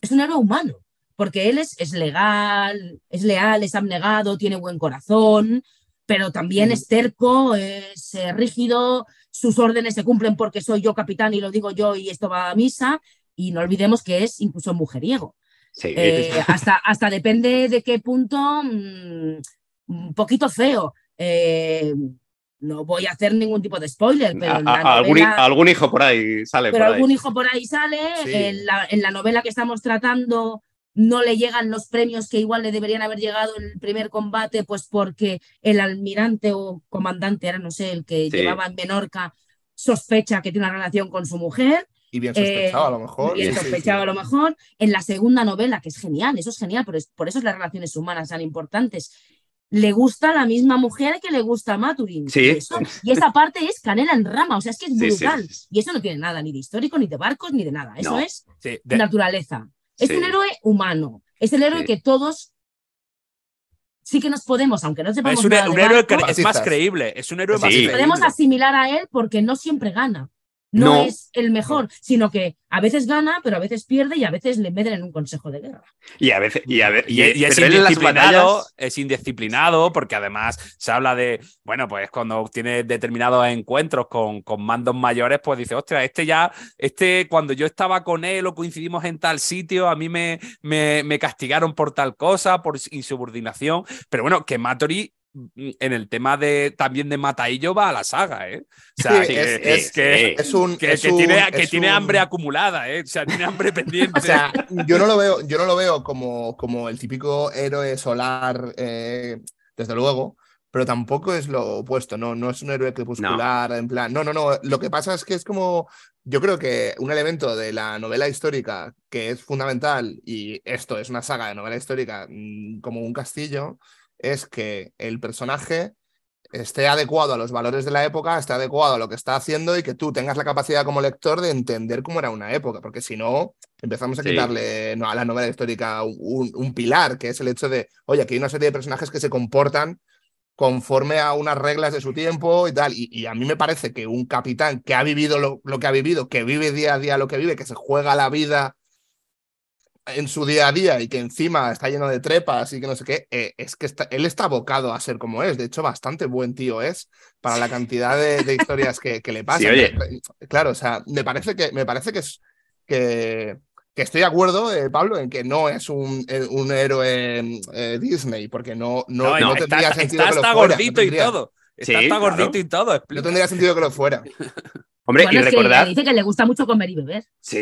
es un héroe humano, porque él es, es legal, es leal, es abnegado, tiene buen corazón, pero también es terco, es eh, rígido, sus órdenes se cumplen porque soy yo capitán y lo digo yo y esto va a misa, y no olvidemos que es incluso mujeriego. Eh, hasta, hasta depende de qué punto, mm, un poquito feo. Eh, no voy a hacer ningún tipo de spoiler, pero algún, hijo por ahí sale. Pero algún hijo por ahí sale. En, la, novela que estamos tratando no le llegan los premios que igual le deberían haber llegado en el primer combate, pues porque el almirante o comandante, era no sé, el que llevaba en Menorca, sospecha que tiene una relación con su mujer. Y bien sospechado a lo mejor. Bien sospechado a lo mejor. En la segunda novela, que es genial, eso es genial, por, por eso las relaciones humanas tan importantes le gusta la misma mujer que le gusta a Maturin. Sí. Y, esa parte es canela en rama, o sea, es que es brutal. y eso no tiene nada ni de histórico, ni de barcos, ni de nada. Eso es naturaleza. Es un héroe humano. Es el héroe que todos sí que nos podemos, aunque no sepamos es un, un héroe que es más creíble. Es un héroe más creíble. Podemos asimilar a él porque no siempre gana no, es el mejor, sino que a veces gana, pero a veces pierde y a veces le meten en un consejo de guerra. Y a veces y, a y, es indisciplinado, es indisciplinado porque además se habla de, bueno, pues cuando tiene determinados encuentros con, con mandos mayores, pues dice, ostras, este ya, este cuando yo estaba con él o coincidimos en tal sitio, a mí me, me, me castigaron por tal cosa, por insubordinación, pero bueno, que Matori en el tema de también de Mataillo va a la saga, ¿eh? O sea, es, que, es un, que, tiene, que tiene hambre acumulada, ¿eh? O sea, tiene hambre pendiente. O sea, yo no lo veo, yo no lo veo como, como el típico héroe solar, eh, desde luego, pero tampoco es lo opuesto, no, no es un héroe crepuscular, en plan. No, no, no. Lo que pasa es que es como. Yo creo que un elemento de la novela histórica que es fundamental, y esto es una saga de novela histórica mm, como un castillo, es que el personaje esté adecuado a los valores de la época, esté adecuado a lo que está haciendo y que tú tengas la capacidad como lector de entender cómo era una época, porque si no, empezamos a quitarle a la novela histórica un, pilar, que es el hecho de, oye, aquí hay una serie de personajes que se comportan conforme a unas reglas de su tiempo y tal. Y, a mí me parece que un capitán que ha vivido lo, lo, que ha vivido, que vive día a día lo que vive, que se juega la vida en su día a día y que encima está lleno de trepas y que no sé qué, eh, es que él está abocado a ser como es. De hecho, bastante buen tío es para la cantidad de, historias que, le pasan. Claro, o sea, me parece que, me parece que es que, que estoy de acuerdo, eh, Pablo, en que no es un, eh, un héroe Disney, porque no, no, no, tendría sentido que lo fuera. gordito y todo. Está, gordito y todo. No tendría sentido que lo fuera. Hombre, y recordar. dice que le gusta mucho comer y beber. Sí,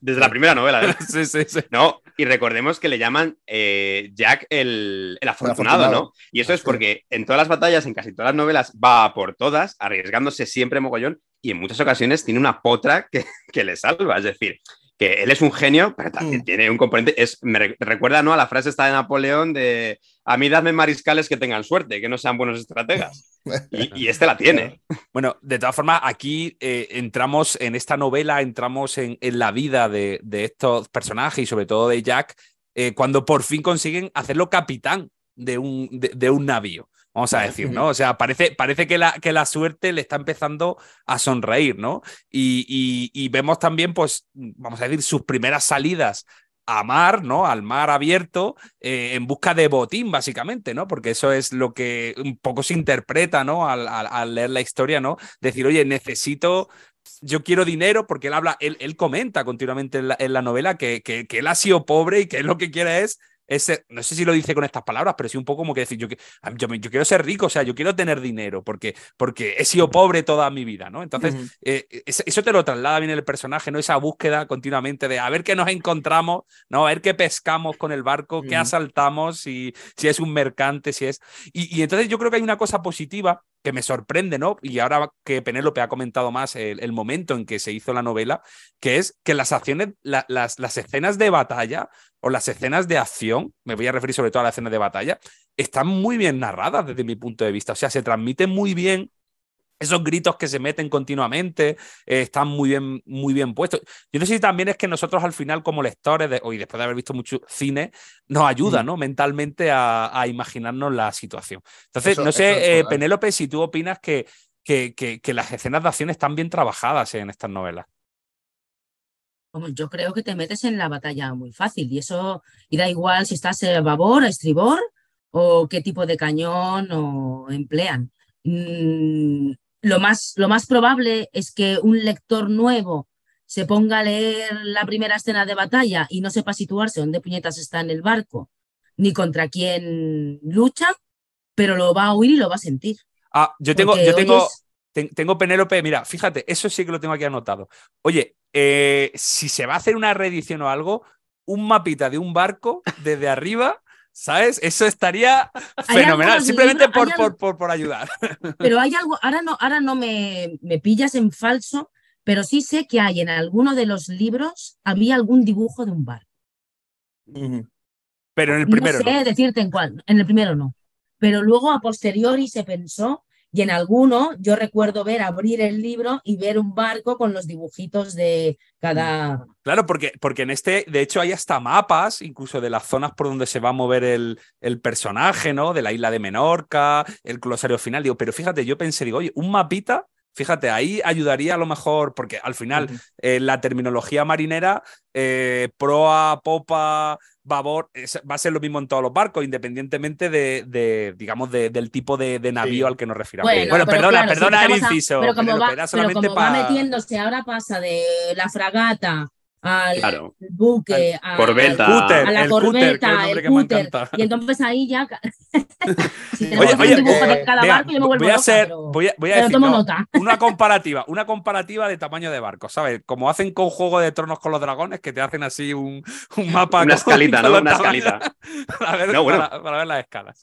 desde la primera novela. ¿eh? sí, sí, sí. No, y recordemos que le llaman eh, Jack el, afortunado, ¿no? Y eso es porque en todas las batallas, en casi todas las novelas, va por todas, arriesgándose siempre mogollón, y en muchas ocasiones tiene una potra que, que le salva. Es decir, que él es un genio, pero también mm. tiene un componente. Es, me recuerda ¿no? a la frase esta de Napoleón de a mí dadme mariscales que tengan suerte, que no sean buenos estrategas. Y, este la tiene. Bueno, de todas formas, aquí eh, entramos en esta novela, entramos en, la vida de, estos personajes y sobre todo de Jack, eh, cuando por fin consiguen hacerlo capitán de un, de un navío vamos a decir, ¿no? O sea, parece, parece que, la, que la suerte le está empezando a sonreír, ¿no? Y, vemos también, pues, vamos a decir, sus primeras salidas a mar, ¿no? Al mar abierto, eh, en busca de botín, básicamente, ¿no? Porque eso es lo que un poco se interpreta, ¿no? Al, leer la historia, ¿no? Decir, oye, necesito yo quiero dinero porque él habla, él, él comenta continuamente en la, novela que, que, que, él ha sido pobre y que él lo que quiere es no sé si lo dice con estas palabras, pero sí un poco como que decir, yo, yo, yo, quiero ser rico, o sea, yo quiero tener dinero, porque, porque he sido pobre toda mi vida, ¿no? Entonces, eh, eso te lo traslada bien el personaje, ¿no? Esa búsqueda continuamente de a ver qué nos encontramos, ¿no? A ver qué pescamos con el barco, qué asaltamos, si, si es un mercante, si es... Y, y entonces yo creo que hay una cosa positiva que me sorprende, ¿no? Y ahora que Penélope ha comentado más el, momento en que se hizo la novela, que es que las acciones, las, las, escenas de batalla o las escenas de acción, me voy a referir sobre todo a las escenas de batalla, están muy bien narradas desde mi punto de vista. O sea, se transmite muy bien esos gritos que se meten continuamente eh, están muy bien, muy bien puestos. Yo no sé si también es que nosotros al final como lectores, de, hoy después de haber visto mucho cine, nos ayuda ¿no? mentalmente a, imaginarnos la situación. Entonces, no sé, eh, Penélope, si tú opinas que, que, que, las escenas de acción están bien trabajadas en estas novelas. Yo creo que te metes en la batalla muy fácil y eso, y da igual si estás a babor, a estribor o qué tipo de cañón o emplean. Mm, lo más, lo más probable es que un lector nuevo se ponga a leer la primera escena de batalla y no sepa situarse dónde puñetas está en el barco, ni contra quién lucha, pero lo va a oír y lo va a sentir. Ah, yo tengo, yo tengo, tengo Penélope, mira, fíjate, eso sí que lo tengo aquí anotado. Oye, eh, si se va a hacer una reedición o algo, un mapita de un barco desde arriba ¿Sabes? Eso estaría fenomenal, simplemente por, por, por, ayudar. Pero hay algo, ahora no, ahora no me, me pillas en falso, pero sí sé que hay en alguno de los libros, había algún dibujo de un bar. Pero en el primero. No sé decirte en cuál, en el primero no. Pero luego a posteriori se pensó y en alguno yo recuerdo ver, abrir el libro y ver un barco con los dibujitos de cada... Claro, porque, porque en este, de hecho, hay hasta mapas, incluso de las zonas por donde se va a mover el, el personaje, ¿no? De la isla de Menorca, el glosario final. Digo, pero fíjate, yo pensé, digo, oye, un mapita Fíjate, ahí ayudaría a lo mejor, porque al final eh, la terminología marinera, eh, proa, popa, babor, va a ser lo mismo en todos los barcos, independientemente de, digamos, del tipo de, navío al que nos refiramos. Bueno, perdona, perdona el inciso. Pero como, va, pero como va metiéndose, ahora pasa de la fragata al buque, a, corbeta, a la corbeta, el cúter, y entonces ahí ya si oye, oye, dibujo de cada barco yo me vuelvo voy a hacer, voy a, voy a decir, una comparativa, una comparativa de tamaño de barco, ¿sabes? Como hacen con Juego de Tronos con los dragones, que te hacen así un, un mapa. Una escalita, ¿no? Una escalita. para, ver, no, bueno. para, ver las escalas.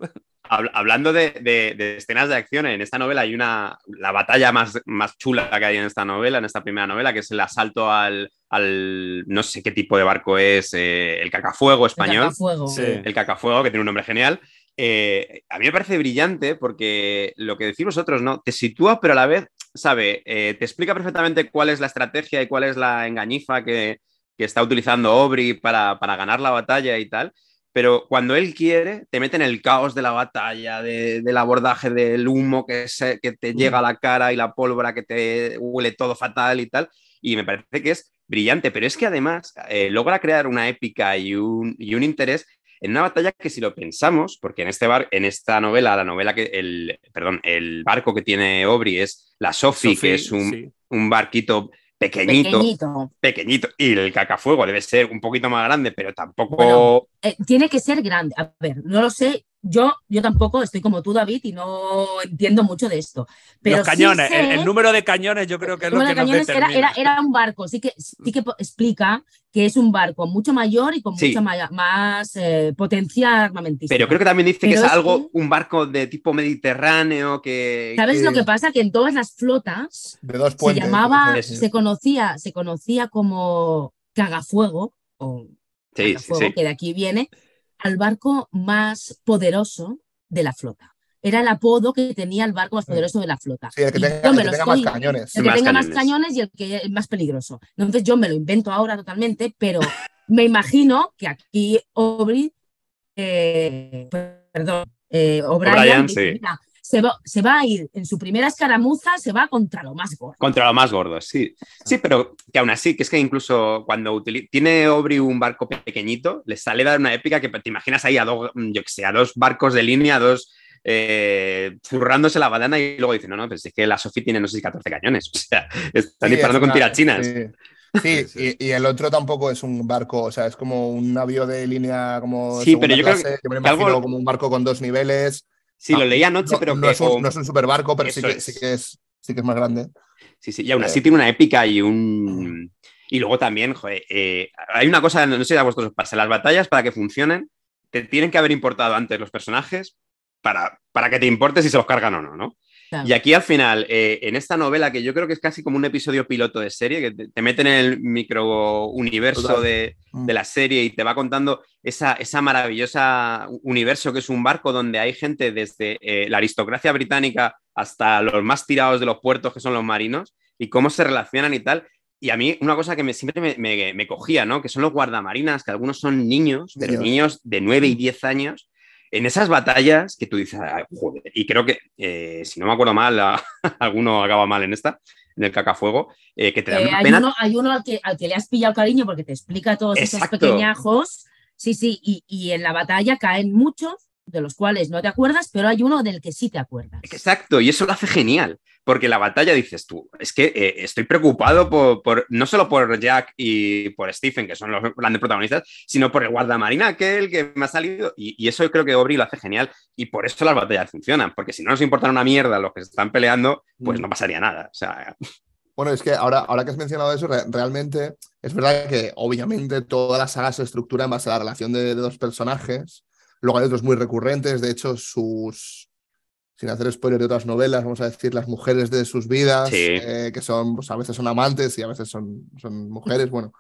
Hablando de, de, escenas de acción, en esta novela hay una, la batalla más, más chula que hay en esta novela, en esta primera novela, que es el asalto al, al no sé qué tipo de barco es, eh, el cacafuego español. El cacafuego. el cacafuego, que tiene un nombre genial. Eh, a mí me parece brillante porque lo que decís vosotros, ¿no? Te sitúa, pero a la vez, sabe, eh, te explica perfectamente cuál es la estrategia y cuál es la engañifa que, está utilizando Aubrey para, para, ganar la batalla y tal. Pero cuando él quiere, te mete en el caos de la batalla, del abordaje del humo que, que te llega a la cara y la pólvora que te huele todo fatal y tal. Y me parece que es brillante, pero es que además eh, logra crear una épica y un, y un, interés en una batalla que si lo pensamos, porque en, este bar, en esta novela, la novela que, el, perdón, el barco que tiene Aubrey es la Sophie, que es un, un barquito pequeñito, pequeñito, Y el cacafuego debe ser un poquito más grande, pero tampoco. Eh, tiene que ser grande. A ver, no lo sé. Yo, yo tampoco estoy como tú, David, y no entiendo mucho de esto. Pero Los cañones, el, número de cañones, yo creo que es lo que nos era, era, era, un barco, sí que, sí que explica que es un barco mucho mayor y con mucha más eh, potencia armamentística. Pero creo que también dice que es, algo, un barco de tipo mediterráneo que... ¿Sabes lo que pasa? Que en todas las flotas se llamaba, se conocía, se conocía como cagafuego, o cagafuego, que de aquí viene, al barco más poderoso de la flota. Era el apodo que tenía el barco más poderoso de la flota. Sí, el que tenga, más cañones. El que tenga más cañones y el que es más peligroso. Entonces yo me lo invento ahora totalmente, pero me imagino que aquí Aubrey, eh, perdón, eh, O'Brien, se, va, se, va, a ir en su primera escaramuza, se va contra lo más gordo. Contra lo más gordo, sí. Sí, pero que aún así, que es que incluso cuando tiene Aubrey un barco pequeñito, le sale dar una épica que te imaginas ahí a dos, yo que sé, a dos barcos de línea, dos eh, zurrándose la banana y luego dice, no, no, pues es que la Sofi tiene, no sé si 14 cañones, o sea, están disparando con tirachinas. Sí. y, el otro tampoco es un barco, o sea, es como un navío de línea como sí, pero yo creo que, me imagino como un barco con dos niveles. Sí, lo leí anoche, pero no, es un, no, es un, super barco, pero sí que, sí que, es, sí que es más grande. Sí, sí, y aún así eh. tiene una épica y un... Y luego también, joder, eh, hay una cosa, no sé si a vosotros os pasa, las batallas para que funcionen, te tienen que haber importado antes los personajes, para, para que te importe si se los cargan o no, ¿no? Y aquí al final, eh, en esta novela, que yo creo que es casi como un episodio piloto de serie, que te, meten en el microuniverso de, mm. de la serie y te va contando esa, esa maravillosa universo que es un barco donde hay gente desde eh, la aristocracia británica hasta los más tirados de los puertos que son los marinos y cómo se relacionan y tal. Y a mí una cosa que me, siempre me, cogía, ¿no? Que son los guardamarinas, que algunos son niños, pero niños de 9 y 10 años, en esas batallas que tú dices, joder, y creo que, eh, si no me acuerdo mal, alguno acaba mal en esta, en el cacafuego, eh, que te da eh, hay Uno, hay uno al que, al que le has pillado cariño porque te explica todos esos pequeñajos. Sí, sí, y, y en la batalla caen muchos de los cuales no te acuerdas, pero hay uno del que sí te acuerdas. Exacto, y eso lo hace genial, porque la batalla dices tú, es que eh, estoy preocupado por, no solo por Jack y por Stephen, que son los grandes protagonistas, sino por el guardamarina aquel que me ha salido, y, eso yo creo que Aubrey lo hace genial, y por eso las batallas funcionan, porque si no nos importan una mierda los que se están peleando, pues mm. no pasaría nada. O sea... Bueno, es que ahora, ahora que has mencionado eso, realmente es verdad que obviamente toda la saga se estructura en base a la relación de dos personajes, Luego hay otros muy recurrentes, de hecho, sus, sin hacer spoiler de otras novelas, vamos a decir, las mujeres de sus vidas, eh, que son, pues a veces son amantes y a veces son, son mujeres, bueno,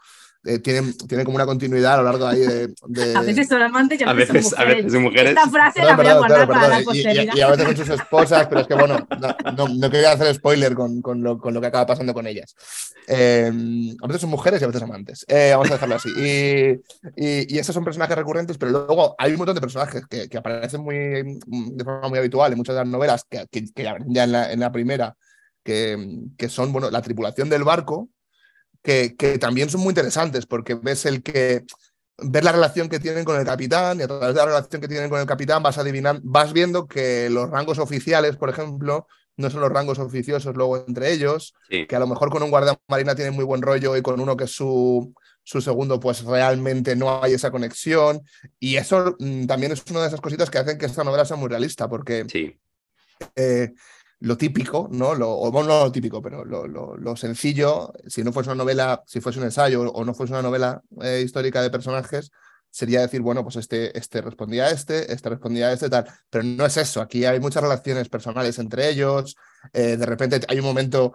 eh, tienen, como una continuidad a lo largo ahí de, A veces son amantes y a veces, son mujeres. A veces son mujeres. Esta frase la voy a guardar para la posteridad. Y, a veces son sus esposas, pero es que bueno, no, no, quería hacer spoiler con, con, lo, con, lo, que acaba pasando con ellas. Eh, a veces son mujeres y a veces amantes. Eh, vamos a dejarlo así. Y, y, esos son personajes recurrentes, pero luego hay un montón de personajes que, que aparecen muy, de forma muy habitual en muchas de las novelas, que, que, ya en la, en la primera, que, que son bueno, la tripulación del barco, que, también son muy interesantes porque ves el que ver la relación que tienen con el capitán y a través de la relación que tienen con el capitán vas adivinando, vas viendo que los rangos oficiales, por ejemplo, no son los rangos oficiosos luego entre ellos, que a lo mejor con un guardia marina tienen muy buen rollo y con uno que es su, su segundo, pues realmente no hay esa conexión. Y eso mm, también es una de esas cositas que hacen que esta novela sea muy realista, porque sí. Eh, lo típico, ¿no? Lo, o bueno, no lo típico, pero lo, lo, sencillo, si no fuese una novela, si fuese un ensayo o no fuese una novela eh, histórica de personajes, sería decir, bueno, pues este, este respondía a este, este respondía a este, tal. Pero no es eso, aquí hay muchas relaciones personales entre ellos, eh, de repente hay un momento,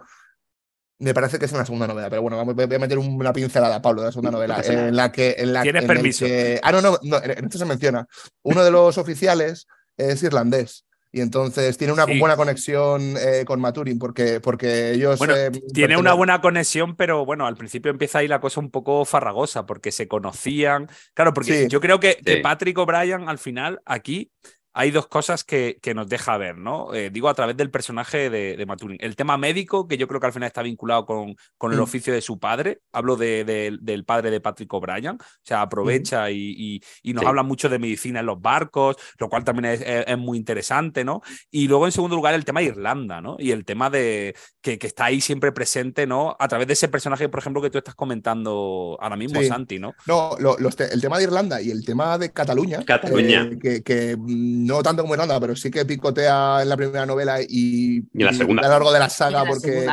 me parece que es en la segunda novela, pero bueno, voy a meter una pincelada, Pablo, de la segunda novela, en la que... En la, ¿Tienes permiso? ah, no, no, no, en esto se menciona. Uno de los oficiales es irlandés y entonces tiene una buena conexión eh, con Maturin porque, porque ellos... Bueno, eh, tiene una buena conexión, pero bueno, al principio empieza ahí la cosa un poco farragosa porque se conocían. Claro, porque yo creo que, que Patrick O'Brien al final aquí hay dos cosas que, que nos deja ver, ¿no? Eh, digo, a través del personaje de, de, Maturin. El tema médico, que yo creo que al final está vinculado con, con el mm. oficio de su padre. Hablo de, del padre de Patrick O'Brien. O sea, aprovecha y, y, nos habla mucho de medicina en los barcos, lo cual también es, es, muy interesante, ¿no? Y luego, en segundo lugar, el tema de Irlanda, ¿no? Y el tema de que, que, está ahí siempre presente, ¿no? A través de ese personaje, por ejemplo, que tú estás comentando ahora mismo, Santi, ¿no? No, el tema de Irlanda y el tema de Cataluña. Cataluña. Eh, que, que mm, no tanto como Irlanda, pero sí que picotea en la primera novela y, a lo largo de la saga, porque,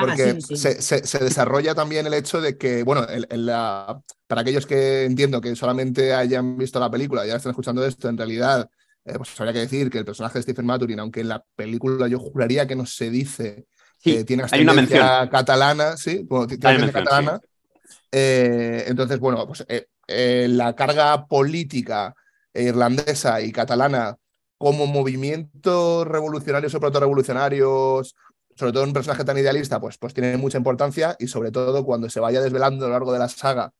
porque Se, desarrolla también el hecho de que, bueno, en, la, para aquellos que entiendo que solamente hayan visto la película y ahora están escuchando esto, en realidad, eh, pues habría que decir que el personaje de Stephen Maturin, aunque en la película yo juraría que no se dice que tiene ascendencia catalana, sí, tiene catalana. Eh, entonces, bueno, pues eh, la carga política irlandesa y catalana como movimientos revolucionarios o proto-revolucionarios, sobre todo un personaje tan idealista, pues, pues tiene mucha importancia y sobre todo cuando se vaya desvelando a lo largo de la saga,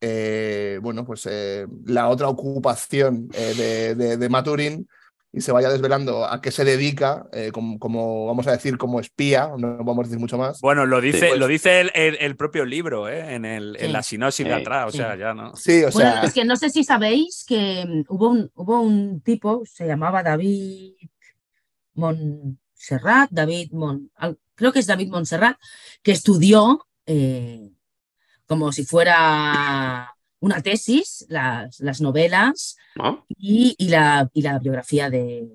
eh, bueno, pues eh, la otra ocupación eh, de, de, Maturin y se vaya desvelando a qué se dedica, eh, como, vamos a decir, como espía, no vamos a decir mucho más. Bueno, lo dice, pues lo dice el, propio libro, ¿eh? en, el, en la sinopsis de atrás, o sea, ya no. Sí, o sea. es que no sé si sabéis que mm, hubo un, hubo un tipo, se llamaba David Montserrat, David Mon, creo que es David Montserrat, que estudió eh, como si fuera una tesis, las, las novelas ah. y, la, y, la, biografía de,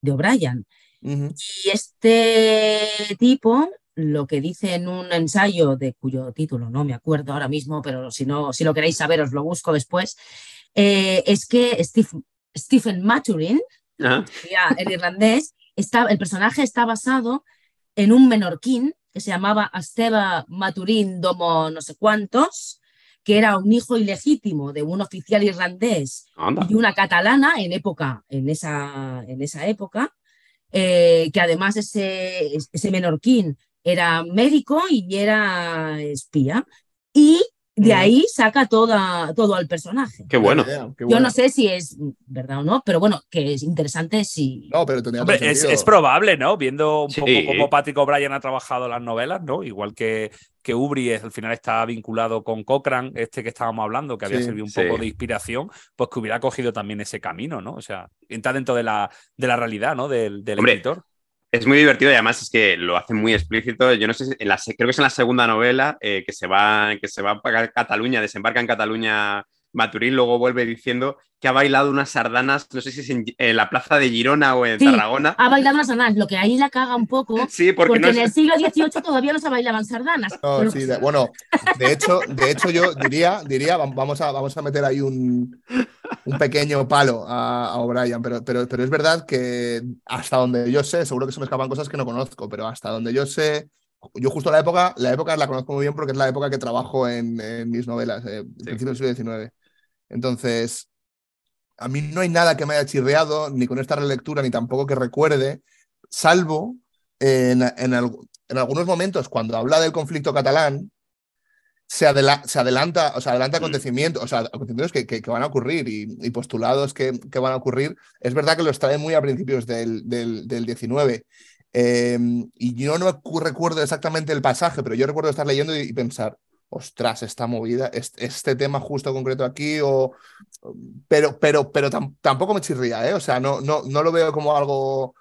de O'Brien. Y este tipo lo que dice en un ensayo de cuyo título no me acuerdo ahora mismo, pero si, no, si lo queréis saber os lo busco después, eh, es que Stephen Maturin, ah. el irlandés, está, el personaje está basado en un menorquín que se llamaba Asteba Maturin Domo no sé cuántos, que era un hijo ilegítimo de un oficial irlandés y una catalana en época, en esa, en esa época, eh, que además ese, ese menorquín era médico y era espía. Y de ahí saca toda, todo al personaje. Qué bueno. Yo no sé si es verdad o no, pero bueno, que es interesante si. No, pero es, probable, ¿no? Viendo un poco cómo Patrick O'Brien ha trabajado las novelas, ¿no? Igual que, que Ubri al final está vinculado con Cochrane, este que estábamos hablando, que había servido un poco de inspiración, pues que hubiera cogido también ese camino, ¿no? O sea, entra dentro de la, de la realidad, ¿no? Del, del escritor. Es muy divertido y además es que lo hace muy explícito. Yo no sé, en la, creo que es en la segunda novela eh, que, se va, que se va a Cataluña, desembarca en Cataluña Maturín, luego vuelve diciendo que ha bailado unas sardanas, no sé si es en, la plaza de Girona o en Tarragona. Ha bailado unas sardanas, lo que ahí la caga un poco. Sí, porque, en el siglo XVIII todavía no se bailaban sardanas. bueno, de hecho, de hecho yo diría, diría vamos, a, vamos a meter ahí un, un pequeño palo a, O'Brien, pero, pero, pero es verdad que hasta donde yo sé, seguro que se me escapan cosas que no conozco, pero hasta donde yo sé, yo justo la época, la época la conozco muy bien porque es la época que trabajo en, mis novelas, eh, principios del siglo XIX. Entonces, a mí no hay nada que me haya chirreado, ni con esta relectura, ni tampoco que recuerde, salvo en, algunos momentos cuando habla del conflicto catalán, se, adelanta, o sea, adelanta mm. acontecimientos, o sea, acontecimientos que, van a ocurrir y, postulados que, van a ocurrir. Es verdad que los trae muy a principios del, del, 19. Em, y yo no recuerdo exactamente el pasaje, pero yo recuerdo estar leyendo y pensar, ostras, esta movida, este, tema justo concreto aquí, o, pero, pero, pero tampoco me chirría, ¿eh? O sea, no, no, no lo veo como algo...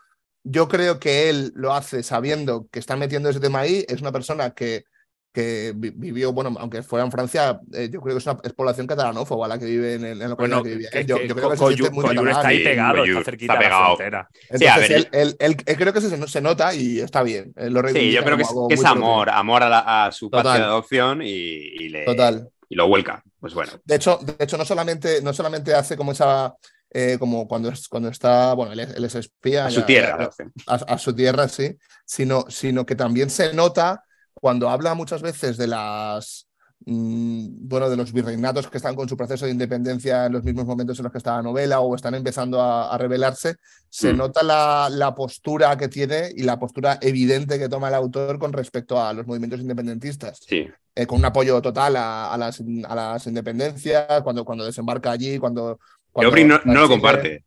Yo creo que él lo hace sabiendo que está metiendo ese tema ahí, es una persona que que vivió, bueno, aunque fuera en Francia, eh, yo creo que es una población catalanófoba la que vive en, el, en bueno, que vivía. Yo, creo que se siente muy está ahí pegado, está cerquita de la frontera. Entonces, él, creo que se, se, nota y está bien. sí, yo creo que es, amor, amor a, su patria de adopción y, le, Total. y lo vuelca. Pues bueno. De hecho, de hecho no, solamente, no solamente hace como esa... Eh, como cuando, cuando está, bueno, él, es espía. A su tierra. A, a, su tierra, sí. Sino, sino que también se nota cuando habla muchas veces de las mm, bueno, de los virreinatos que están con su proceso de independencia en los mismos momentos en los que está la novela o están empezando a, revelarse, se mm. nota la, postura que tiene y la postura evidente que toma el autor con respecto a los movimientos independentistas. Sí. Eh, con un apoyo total a, las, a, las, independencias, cuando, cuando desembarca allí, cuando... que Opri no, lo comparte.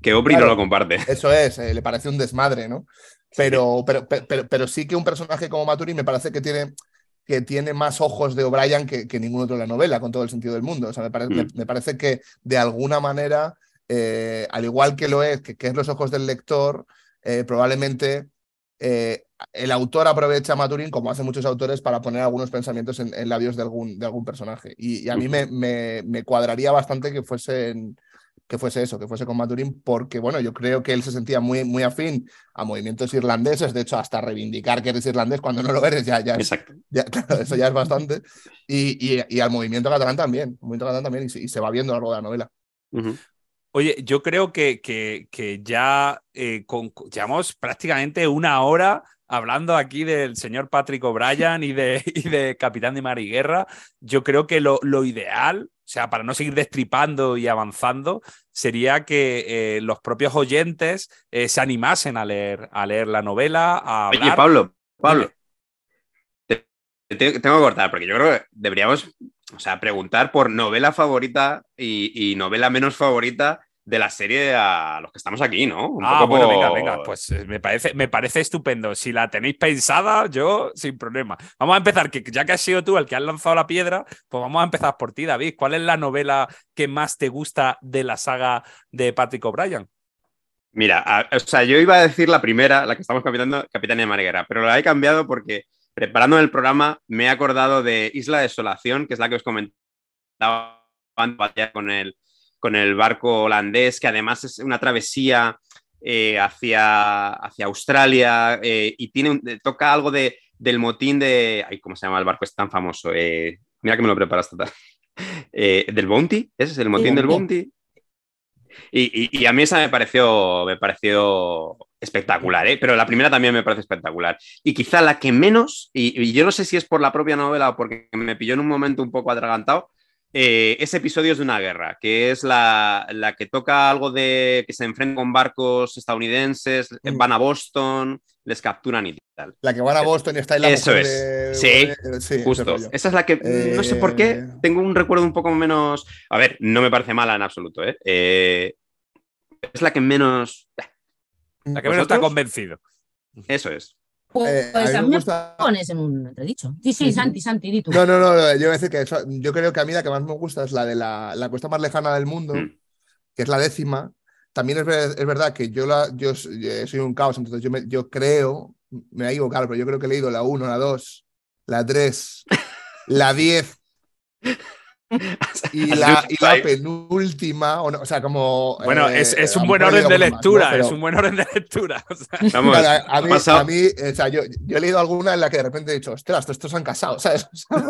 Que Opri no lo comparte. Eso es, eh, le parece un desmadre, ¿no? Pero, pero, pero, pero, sí que un personaje como Maturin me parece que tiene, que tiene más ojos de O'Brien que, que ningún otro de la novela, con todo el sentido del mundo. O sea, me, parece, me, mm. parece que de alguna manera, eh, al igual que lo es, que, es los ojos del lector, eh, probablemente eh, el autor aprovecha a Maturin, como hacen muchos autores, para poner algunos pensamientos en, labios de algún, de algún personaje. Y, a mí me, me, me, cuadraría bastante que fuesen que fuese eso, que fuese con Maturín, porque bueno, yo creo que él se sentía muy, muy afín a movimientos irlandeses, de hecho, hasta reivindicar que eres irlandés cuando no lo eres, ya, ya, eso ya es bastante, y, y, al movimiento catalán también, movimiento catalán también, y, se va viendo a lo largo de la novela. Oye, yo creo que, que, que ya eh, llevamos prácticamente una hora hablando aquí del señor Patrick O'Brien y de, y de Capitán de Mar y Guerra. Yo creo que lo, lo ideal sea, para no seguir destripando y avanzando, sería que eh, los propios oyentes eh, se animasen a leer, a leer la novela. A Oye, Pablo, Pablo. tengo que cortar, porque yo creo que deberíamos, o sea, preguntar por novela favorita y novela menos favorita de la serie a los que estamos aquí, ¿no? ah, bueno, venga, venga, pues eh, me parece, me parece estupendo. Si la tenéis pensada, yo sin problema. Vamos a empezar, que ya que has sido tú el que has lanzado la piedra, pues vamos a empezar por ti, David. ¿Cuál es la novela que más te gusta de la saga de Patrick O'Brien? Mira, o sea, yo iba a decir la primera, la que estamos capitando, Capitania Marguera, pero la he cambiado porque preparando el programa me he acordado de Isla Desolación, que es la que os comentaba con el con el barco holandés, que además es una travesía eh, hacia, hacia, Australia eh, y tiene, toca algo de, del motín de... Ay, ¿Cómo se llama el barco? Es tan famoso. Eh, mira que me lo preparas total. ¿Del Bounty? ¿Ese es el motín del Bounty? Y, a mí esa me pareció, me pareció espectacular, pero la primera también me parece espectacular. Y quizá la que menos, y, yo no sé si es por la propia novela o porque me pilló en un momento un poco atragantado, eh, es episodios de una guerra, que es la, la, que toca algo de que se enfrentan con barcos estadounidenses, mm. van a Boston, les capturan y tal. La que van a Boston y está en la Eso es. Sí, sí, justo. Esa es la que no sé por qué eh, tengo un recuerdo un poco menos. A ver, no me parece mala en absoluto, ¿eh? eh es la que menos. La que menos está convencido. Eso es. Pues, a, mí me, gusta... pones en un entredicho. Sí, sí, Santi, Santi, di tú. No, no, no, yo voy a decir que yo creo que a mí la que más me gusta es la de la, la cuesta más lejana del mundo, mm. que es la décima. También es, es, verdad que yo, la, yo soy un caos, entonces yo, me, yo creo, me voy a equivocar, pero yo creo que he leído la 1, la 2, la 3, la 10 y la, penúltima, o, sea, como. Bueno, es, eh, un buen orden de lectura, es un buen orden de lectura. a, mí, a mí o sea, yo, yo, he leído alguna en la que de repente he dicho, ostras, estos se han casado, ¿sabes? no,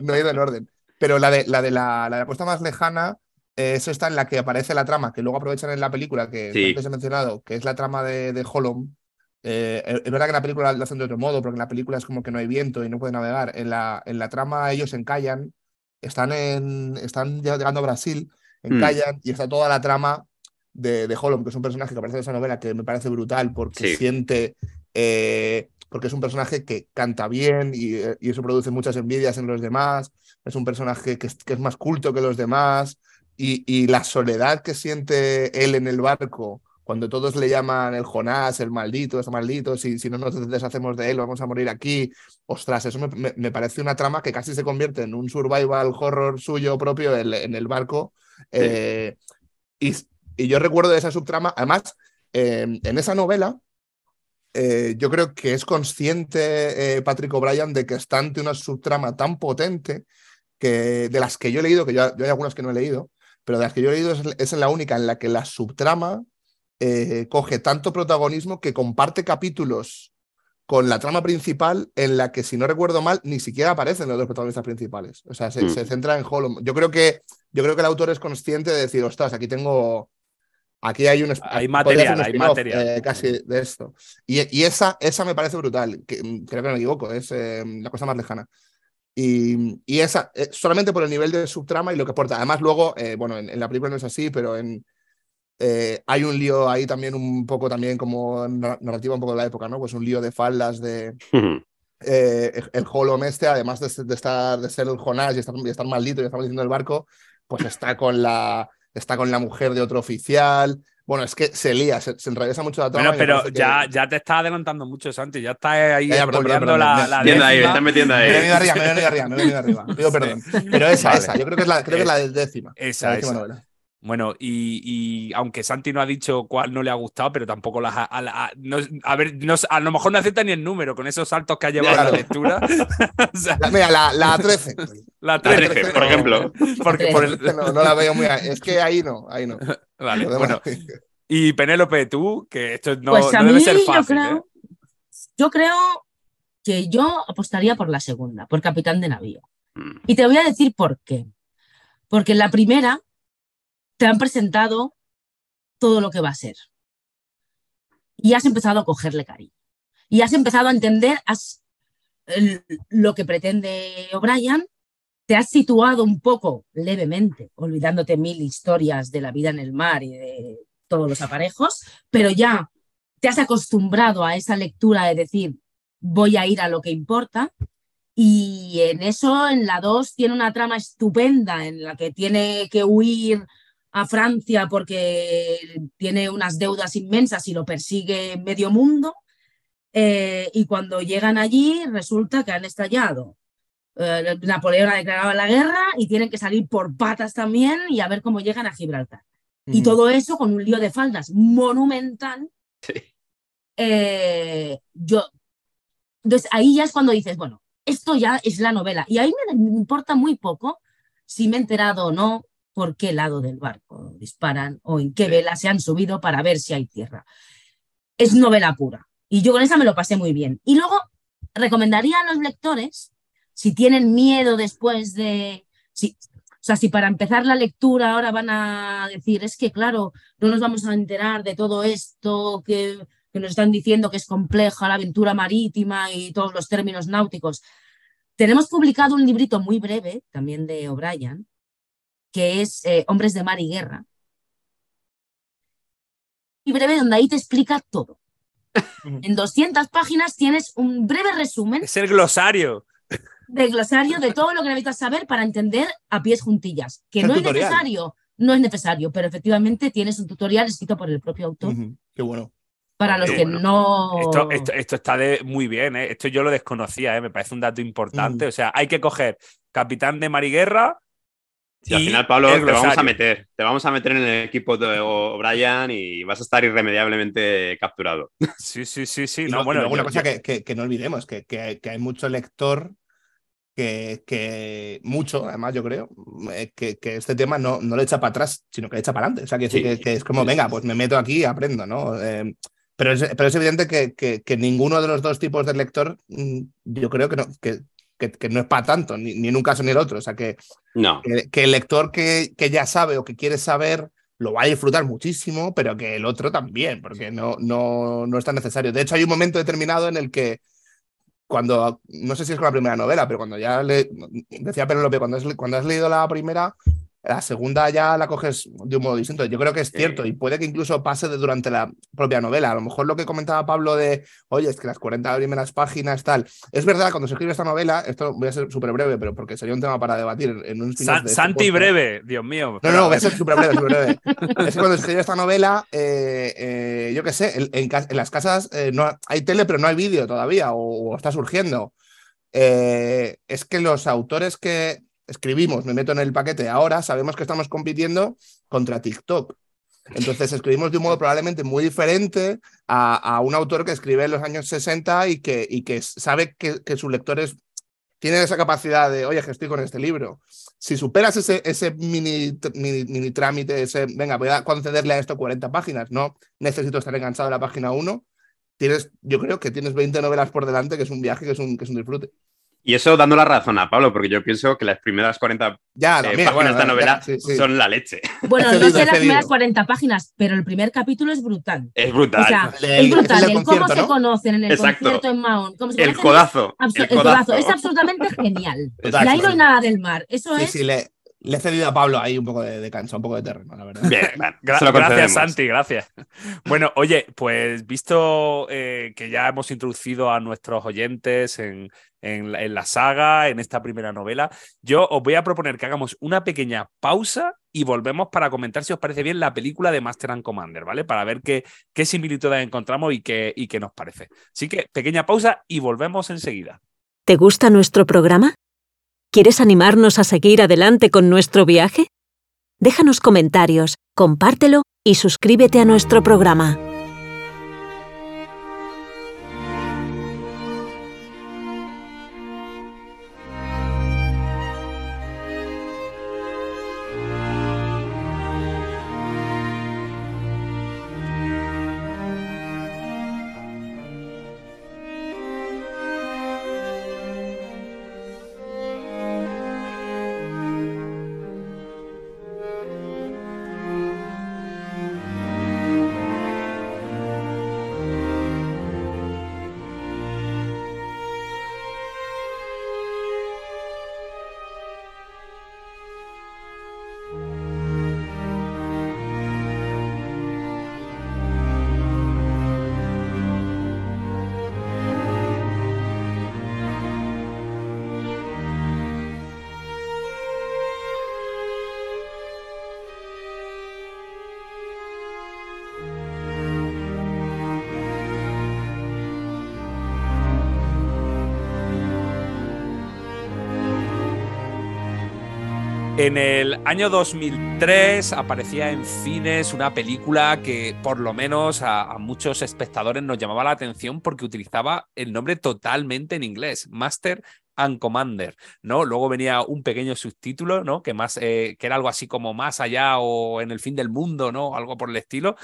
no, he ido en orden. Pero la de la, de la, la, apuesta más lejana, eh, eso está en la que aparece la trama, que luego aprovechan en la película, que antes he mencionado, que es la trama de, de Holland eh, es verdad que la película lo hacen de otro modo, porque en la película es como que no hay viento y no puede navegar. En la, en la trama ellos encallan, están, en, están llegando a Brasil, hmm. encallan y está toda la trama de, de Holland, que es un personaje que aparece en esa novela que me parece brutal porque siente, eh, porque es un personaje que canta bien y, y, eso produce muchas envidias en los demás, es un personaje que es, que es más culto que los demás y, y la soledad que siente él en el barco cuando todos le llaman el Jonás, el maldito, es maldito, si, si no nos deshacemos de él, vamos a morir aquí. Ostras, eso me, parece una trama que casi se convierte en un survival horror suyo propio en, el barco. Eh, y, yo recuerdo de esa subtrama, además, em, en esa novela, eh, yo creo que es consciente eh, Patrick O'Brien de que está ante una subtrama tan potente que de las que yo he leído, que yo, hay algunas que no he leído, pero de las que yo he leído es, es la única en la que la subtrama eh, coge tanto protagonismo que comparte capítulos con la trama principal en la que, si no recuerdo mal, ni siquiera aparecen los dos protagonistas principales. O sea, se, mm. centra en Hollow. Yo creo que yo creo que el autor es consciente de decir, ostras, aquí tengo. Aquí hay un hay material, hay material. Eh, casi de esto. Y, esa, esa me parece brutal. Que, mm, creo que no me equivoco, es eh, la cosa más lejana. Y, y esa, solamente por el nivel de subtrama y lo que aporta. Además, luego, bueno, en, la película no es así, pero en, eh, hay un lío ahí también un poco también como narrativa un poco de la época, ¿no? Pues un lío de faldas de eh, el Holom este, además de, estar de ser el Jonás y estar, estar maldito y estar maldito el barco, pues está con la está con la mujer de otro oficial. Bueno, es que se lía, se, se enrevesa mucho la trama. Bueno, pero ya, ya te está adelantando mucho, Santi. Ya está ahí ya, la, la me, ahí, está metiendo ahí. Me he venido arriba, me he venido arriba, me he venido arriba. Pido perdón. Pero esa, esa. Yo creo que es la, creo que es la décima. Esa, la décima esa. Novela. Bueno, y, aunque Santi no ha dicho cuál no le ha gustado, pero tampoco las ha, a, a, ver, a lo mejor no acepta ni el número con esos saltos que ha llevado la lectura. la, mira, la, la 13. La 13, por ejemplo. Porque por el... no, no, la veo muy. Es que ahí no, ahí no. Vale, bueno. Y Penélope, tú, que esto no, pues no debe ser fácil. Yo creo, ¿eh? yo creo que yo apostaría por la segunda, por Capitán de Navío. Mm. Y te voy a decir por qué. Porque la primera te han presentado todo lo que va a ser. Y has empezado a cogerle cariño. Y has empezado a entender lo que pretende O'Brien. Te has situado un poco levemente, olvidándote mil historias de la vida en el mar y de todos los aparejos, pero ya te has acostumbrado a esa lectura de decir, voy a ir a lo que importa. Y en eso, en la 2, tiene una trama estupenda en la que tiene que huir a Francia porque tiene unas deudas inmensas y lo persigue medio mundo. Eh, y cuando llegan allí resulta que han estallado. Eh, Napoleón ha declarado la guerra y tienen que salir por patas también y a ver cómo llegan a Gibraltar. Y todo eso con un lío de faldas monumental. Eh, yo, entonces ahí ya es cuando dices, bueno, esto ya es la novela. Y ahí me importa muy poco si me he enterado o no, por qué lado del barco disparan o en qué vela se han subido para ver si hay tierra. Es novela pura. Y yo con esa me lo pasé muy bien. Y luego recomendaría a los lectores, si tienen miedo después de... Si, o sea, si para empezar la lectura ahora van a decir, es que claro, no nos vamos a enterar de todo esto que, que nos están diciendo que es compleja la aventura marítima y todos los términos náuticos. Tenemos publicado un librito muy breve, también de O'Brien, que es eh, Hombres de Mar y Guerra. Y breve donde ahí te explica todo. En 200 páginas tienes un breve resumen. Es el glosario. De glosario de todo lo que necesitas saber para entender a pies juntillas. Que no es necesario, no es necesario, pero efectivamente tienes un tutorial escrito por el propio autor. Qué bueno. Para los que no. Esto, está muy bien, ¿eh? esto yo lo desconocía, ¿eh? me parece un dato importante. O sea, hay que coger Capitán de Mariguerra. Y, al final, Pablo, te vamos a meter. Te vamos a meter en el equipo de O'Brien y vas a estar irremediablemente capturado. Sí, sí, sí, sí. No, bueno, una cosa Que, no olvidemos, que, que, hay mucho lector que, que, mucho, además yo creo, eh, que, que, este tema no, no le echa para atrás, sino que le echa para adelante. O sea, que, que, es como, venga, pues me meto aquí y aprendo, ¿no? Eh, pero, es, pero es evidente que, ninguno de los dos tipos de lector, mm, yo creo que no, que, que, no es para tanto, ni, ni, en un caso ni en el otro. O sea, que, no. que, el lector que, que ya sabe o que quiere saber lo va a disfrutar muchísimo, pero que el otro también, porque no, no, no es tan necesario. De hecho, hay un momento determinado en el que cuando, no sé si es con la primera novela, pero cuando ya le, decía Penelope, cuando, cuando has leído la primera, la segunda ya la coges de un modo distinto. Yo creo que es cierto y puede que incluso pase de durante la propia novela. A lo mejor lo que comentaba Pablo de, oye, es que las 40 primeras páginas, tal. Es verdad, cuando se escribe esta novela, esto voy a ser súper breve, pero porque sería un tema para debatir en un este Santi breve, Dios mío. No, no, voy a ser súper breve, súper breve. es que cuando se escribe esta novela, eh, eh, yo qué sé, en, las casas eh, no hay tele, pero no hay vídeo todavía, o, está surgiendo. es que los autores que escribimos, me meto en el paquete ahora, sabemos que estamos compitiendo contra TikTok. Entonces escribimos de un modo probablemente muy diferente a, un autor que escribe en los años 60 y que, y que sabe que, que, sus lectores tienen esa capacidad de, oye, que estoy con este libro. Si superas ese, ese mini, mini, trámite, ese, venga, voy a concederle a esto 40 páginas, no necesito estar enganchado en la página 1, tienes, yo creo que tienes 20 novelas por delante, que es un viaje, que es un, que es un disfrute. Y eso dando la razón a Pablo, porque yo pienso que las primeras 40 ya, eh, páginas de esta novela son la leche. Bueno, no sé las primeras 40 páginas, pero el primer capítulo es brutal. Es brutal. O sea, es brutal. El, cómo se conocen en el concierto en Mahon. el, codazo, el, codazo. Es absolutamente genial. La y nada del mar. Eso es. Sí, le, le he cedido a Pablo ahí un poco de, cancha, un poco de terreno, la verdad. Bien, gracias, Santi, gracias. Bueno, oye, pues visto eh, que ya hemos introducido a nuestros oyentes en, en, la saga, en esta primera novela, yo os voy a proponer que hagamos una pequeña pausa y volvemos para comentar si os parece bien la película de Master and Commander, ¿vale? Para ver qué, qué similitudes encontramos y qué, y qué nos parece. Así que pequeña pausa y volvemos enseguida. ¿Te gusta nuestro programa? ¿Quieres animarnos a seguir adelante con nuestro viaje? Déjanos comentarios, compártelo y suscríbete a nuestro programa. En el año 2003 aparecía en cines una película que por lo menos a, muchos espectadores nos llamaba la atención porque utilizaba el nombre totalmente en inglés, Master and Commander, ¿no? Luego venía un pequeño subtítulo, ¿no? Que más, eh, que era algo así como más allá o en el fin del mundo, ¿no? Algo por el estilo.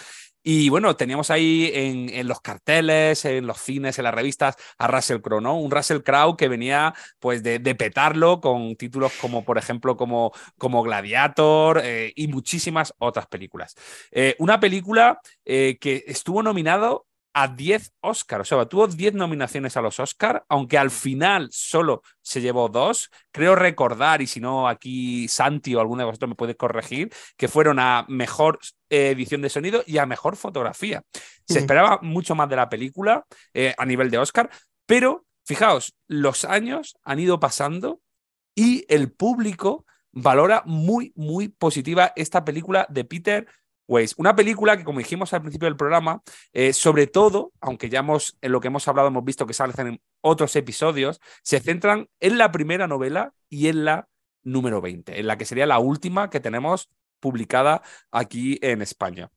Y bueno, teníamos ahí en, los carteles, en los cines, en las revistas, a Russell Crowe, ¿no? Un Russell Crowe que venía pues de, petarlo con títulos como, por ejemplo, como, como Gladiator eh, y muchísimas otras películas. Eh, una película eh, que estuvo nominado a 10 Oscars. O sea, tuvo 10 nominaciones a los Oscars, aunque al final solo se llevó dos. Creo recordar, y si no, aquí Santi o alguno de vosotros me puede corregir, que fueron a mejor eh, edición de sonido y a mejor fotografía. Se esperaba mucho más de la película eh, a nivel de Oscar, pero fijaos, los años han ido pasando y el público valora muy, muy positiva esta película de Peter pues una película que, como dijimos al principio del programa, eh, sobre todo, aunque ya hemos, en lo que hemos hablado, hemos visto que salen en otros episodios, se centran en la primera novela y en la número 20, en la que sería la última que tenemos publicada aquí en España.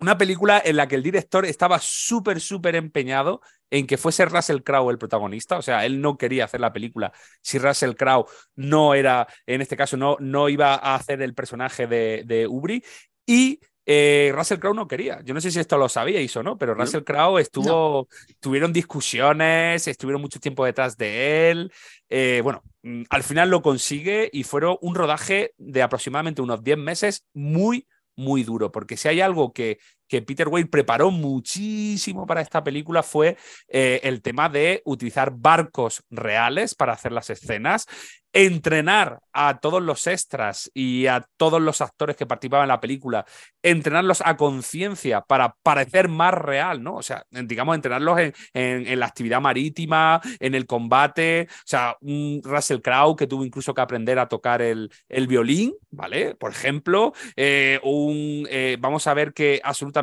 Una película en la que el director estaba súper, súper empeñado en que fuese Russell Crowe el protagonista. O sea, él no quería hacer la película si Russell Crowe no era, en este caso, no, no iba a hacer el personaje de, de Ubri. Y eh, Russell Crowe no quería. Yo no sé si esto lo sabíais o no, pero Russell Crowe estuvo, tuvieron discusiones, estuvieron mucho tiempo detrás de él. Eh, bueno, mm, al final lo consigue y fueron un rodaje de aproximadamente unos 10 meses muy, muy duro, porque si hay algo que, que Peter Weir preparó muchísimo para esta película fue eh, el tema de utilizar barcos reales para hacer las escenas entrenar a todos los extras y a todos los actores que participaban en la película, entrenarlos a conciencia para parecer más real, ¿no? O sea, digamos, entrenarlos en, la actividad marítima, en el combate, o sea, un Russell Crowe que tuvo incluso que aprender a tocar el, violín, ¿vale? Por ejemplo, eh, un, eh, vamos a ver que absolutamente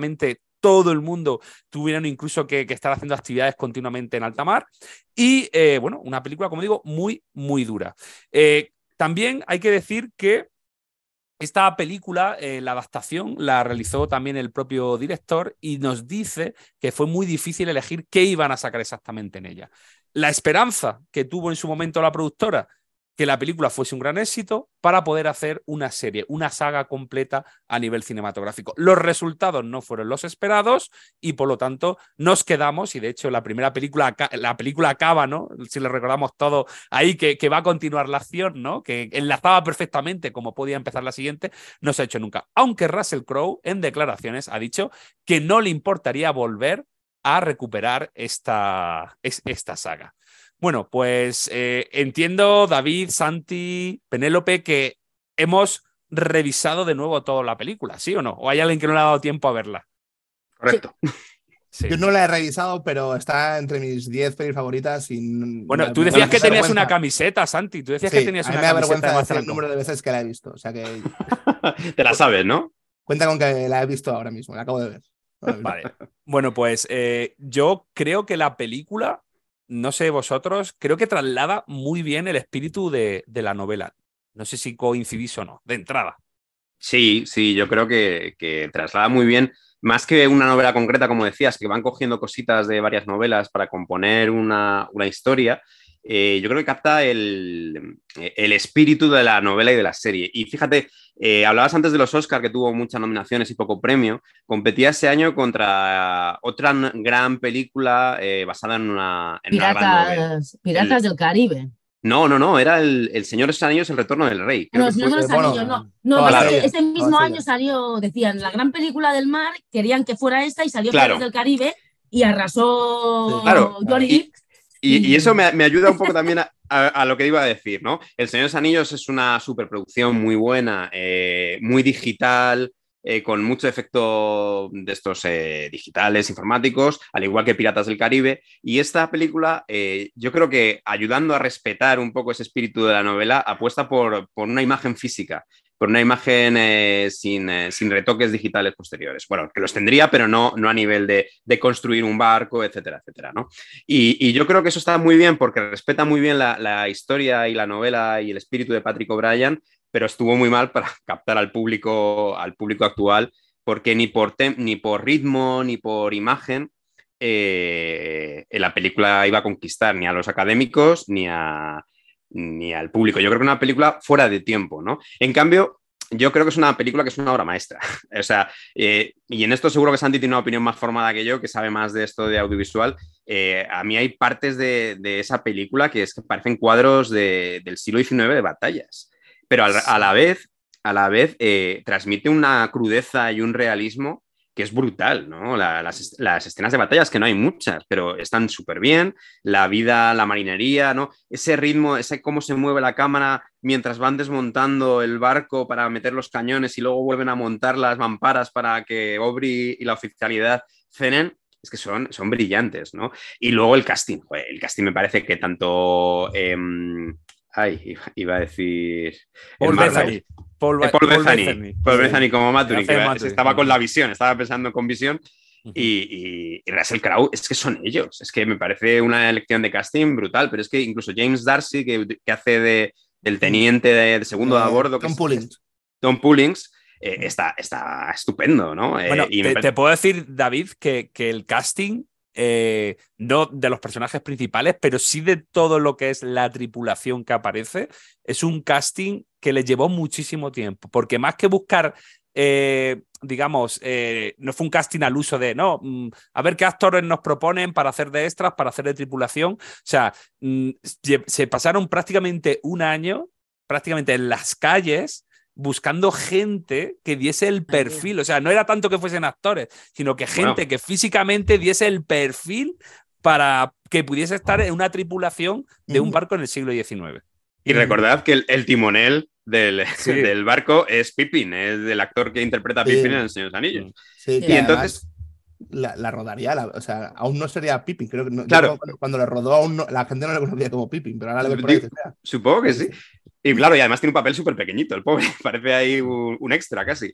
todo el mundo tuvieron incluso que, estar haciendo actividades continuamente en alta mar. Y eh, bueno, una película, como digo, muy, muy dura. Eh, también hay que decir que esta película, eh, la adaptación, la realizó también el propio director y nos dice que fue muy difícil elegir qué iban a sacar exactamente en ella. La esperanza que tuvo en su momento la productora que la película fuese un gran éxito para poder hacer una serie, una saga completa a nivel cinematográfico. Los resultados no fueron los esperados y por lo tanto nos quedamos, y de hecho la primera película, la película acaba, ¿no? Si le recordamos todo ahí, que, va a continuar la acción, ¿no? Que enlazaba perfectamente como podía empezar la siguiente, no se ha hecho nunca. Aunque Russell Crowe en declaraciones ha dicho que no le importaría volver a recuperar esta, esta saga. Bueno, pues eh, entiendo, David, Santi, Penélope, que hemos revisado de nuevo toda la película, ¿sí o no? ¿O hay alguien que no le ha dado tiempo a verla? Correcto. Yo no la he revisado, pero está entre mis 10 pelis favoritas. Y bueno, tú decías que tenías una camiseta, Santi. Tú decías que tenías una me camiseta. Me el número de veces que la he visto. O sea que... Te la sabes, ¿no? Cuenta con que la he visto ahora mismo, la acabo de ver. Vale. Bueno, pues eh, yo creo que la película no sé vosotros, creo que traslada muy bien el espíritu de, la novela. No sé si coincidís o no, de entrada. Sí, sí, yo creo que, traslada muy bien, más que una novela concreta, como decías, que van cogiendo cositas de varias novelas para componer una, historia. Eh, yo creo que capta el, el, espíritu de la novela y de la serie. Y fíjate, eh, hablabas antes de los Oscars, que tuvo muchas nominaciones y poco premio. Competía ese año contra otra gran película eh, basada en una. Piratas, Piratas del Caribe. No, no, no, era el, el Señor de los Anillos, El Retorno del Rey. no, Señor de los Anillos, no. No, ese, mismo año salió, decían, la gran película del mar, querían que fuera esta y salió Piratas del Caribe y arrasó Johnny y, eso me, ayuda un poco también a, lo que iba a decir, ¿no? El Señor de los Anillos es una superproducción muy buena, eh, muy digital, eh, con mucho efecto de estos eh, digitales, informáticos, al igual que Piratas del Caribe. Y esta película, eh, yo creo que ayudando a respetar un poco ese espíritu de la novela, apuesta por, una imagen física, por una imagen sin, retoques digitales posteriores. Bueno, que los tendría, pero no, no a nivel de, construir un barco, etcétera, etcétera. ¿no? Y, yo creo que eso está muy bien porque respeta muy bien la, la historia y la novela y el espíritu de Patrick O'Brien pero estuvo muy mal para captar al público, al público actual, porque ni por, ni por ritmo ni por imagen eh, la película iba a conquistar ni a los académicos ni, a, ni al público. Yo creo que una película fuera de tiempo, ¿no? En cambio, yo creo que es una película que es una obra maestra. o sea, eh, y en esto seguro que Santi tiene una opinión más formada que yo, que sabe más de esto de audiovisual. Eh, a mí hay partes de, esa película que, es parecen cuadros del siglo XIX de batallas pero a la vez, a la vez eh, transmite una crudeza y un realismo que es brutal, ¿no? las, las, escenas de batallas, que no hay muchas, pero están súper bien, la vida, la marinería, ¿no? Ese ritmo, ese cómo se mueve la cámara mientras van desmontando el barco para meter los cañones y luego vuelven a montar las mamparas para que Aubrey y la oficialidad cenen, es que son, son brillantes, ¿no? Y luego el casting, el casting me parece que tanto... Em, ay, iba a decir... Paul Paul, eh, Paul, Bethany. Paul Bethany como Maturin, que estaba con la visión, estaba pensando con visión. Y, y, Russell Crowe, es que son ellos. Es que me parece una elección de casting brutal, pero es que incluso James Darcy, que, que hace de, del teniente de, segundo a bordo. Tom Pullings. Tom Pullings. Eh, está, está estupendo, ¿no? Eh, bueno, te, puedo decir, David, que, que el casting eh, no de los personajes principales, pero sí de todo lo que es la tripulación que aparece. Es un casting que le llevó muchísimo tiempo, porque más que buscar, eh, digamos, eh, no fue un casting al uso de, no, mm, a ver qué actores nos proponen para hacer de extras, para hacer de tripulación. O sea, mm, se pasaron prácticamente un año, prácticamente en las calles, buscando gente que diese el perfil. O sea, no era tanto que fuesen actores, sino que gente que físicamente diese el perfil para que pudiese estar en una tripulación de un barco en el siglo XIX. Y recordad que el, timonel del, del, barco es Pippin, es del actor que interpreta a Pippin en El Señor de los Anillos. Sí, y entonces... La, rodaría, o sea, aún no sería Pippin, creo que claro. cuando, le rodó aún la gente no le conocía como Pippin, pero ahora le ve Supongo que sí. Y claro, y además tiene un papel súper pequeñito, el pobre, parece ahí un, extra casi.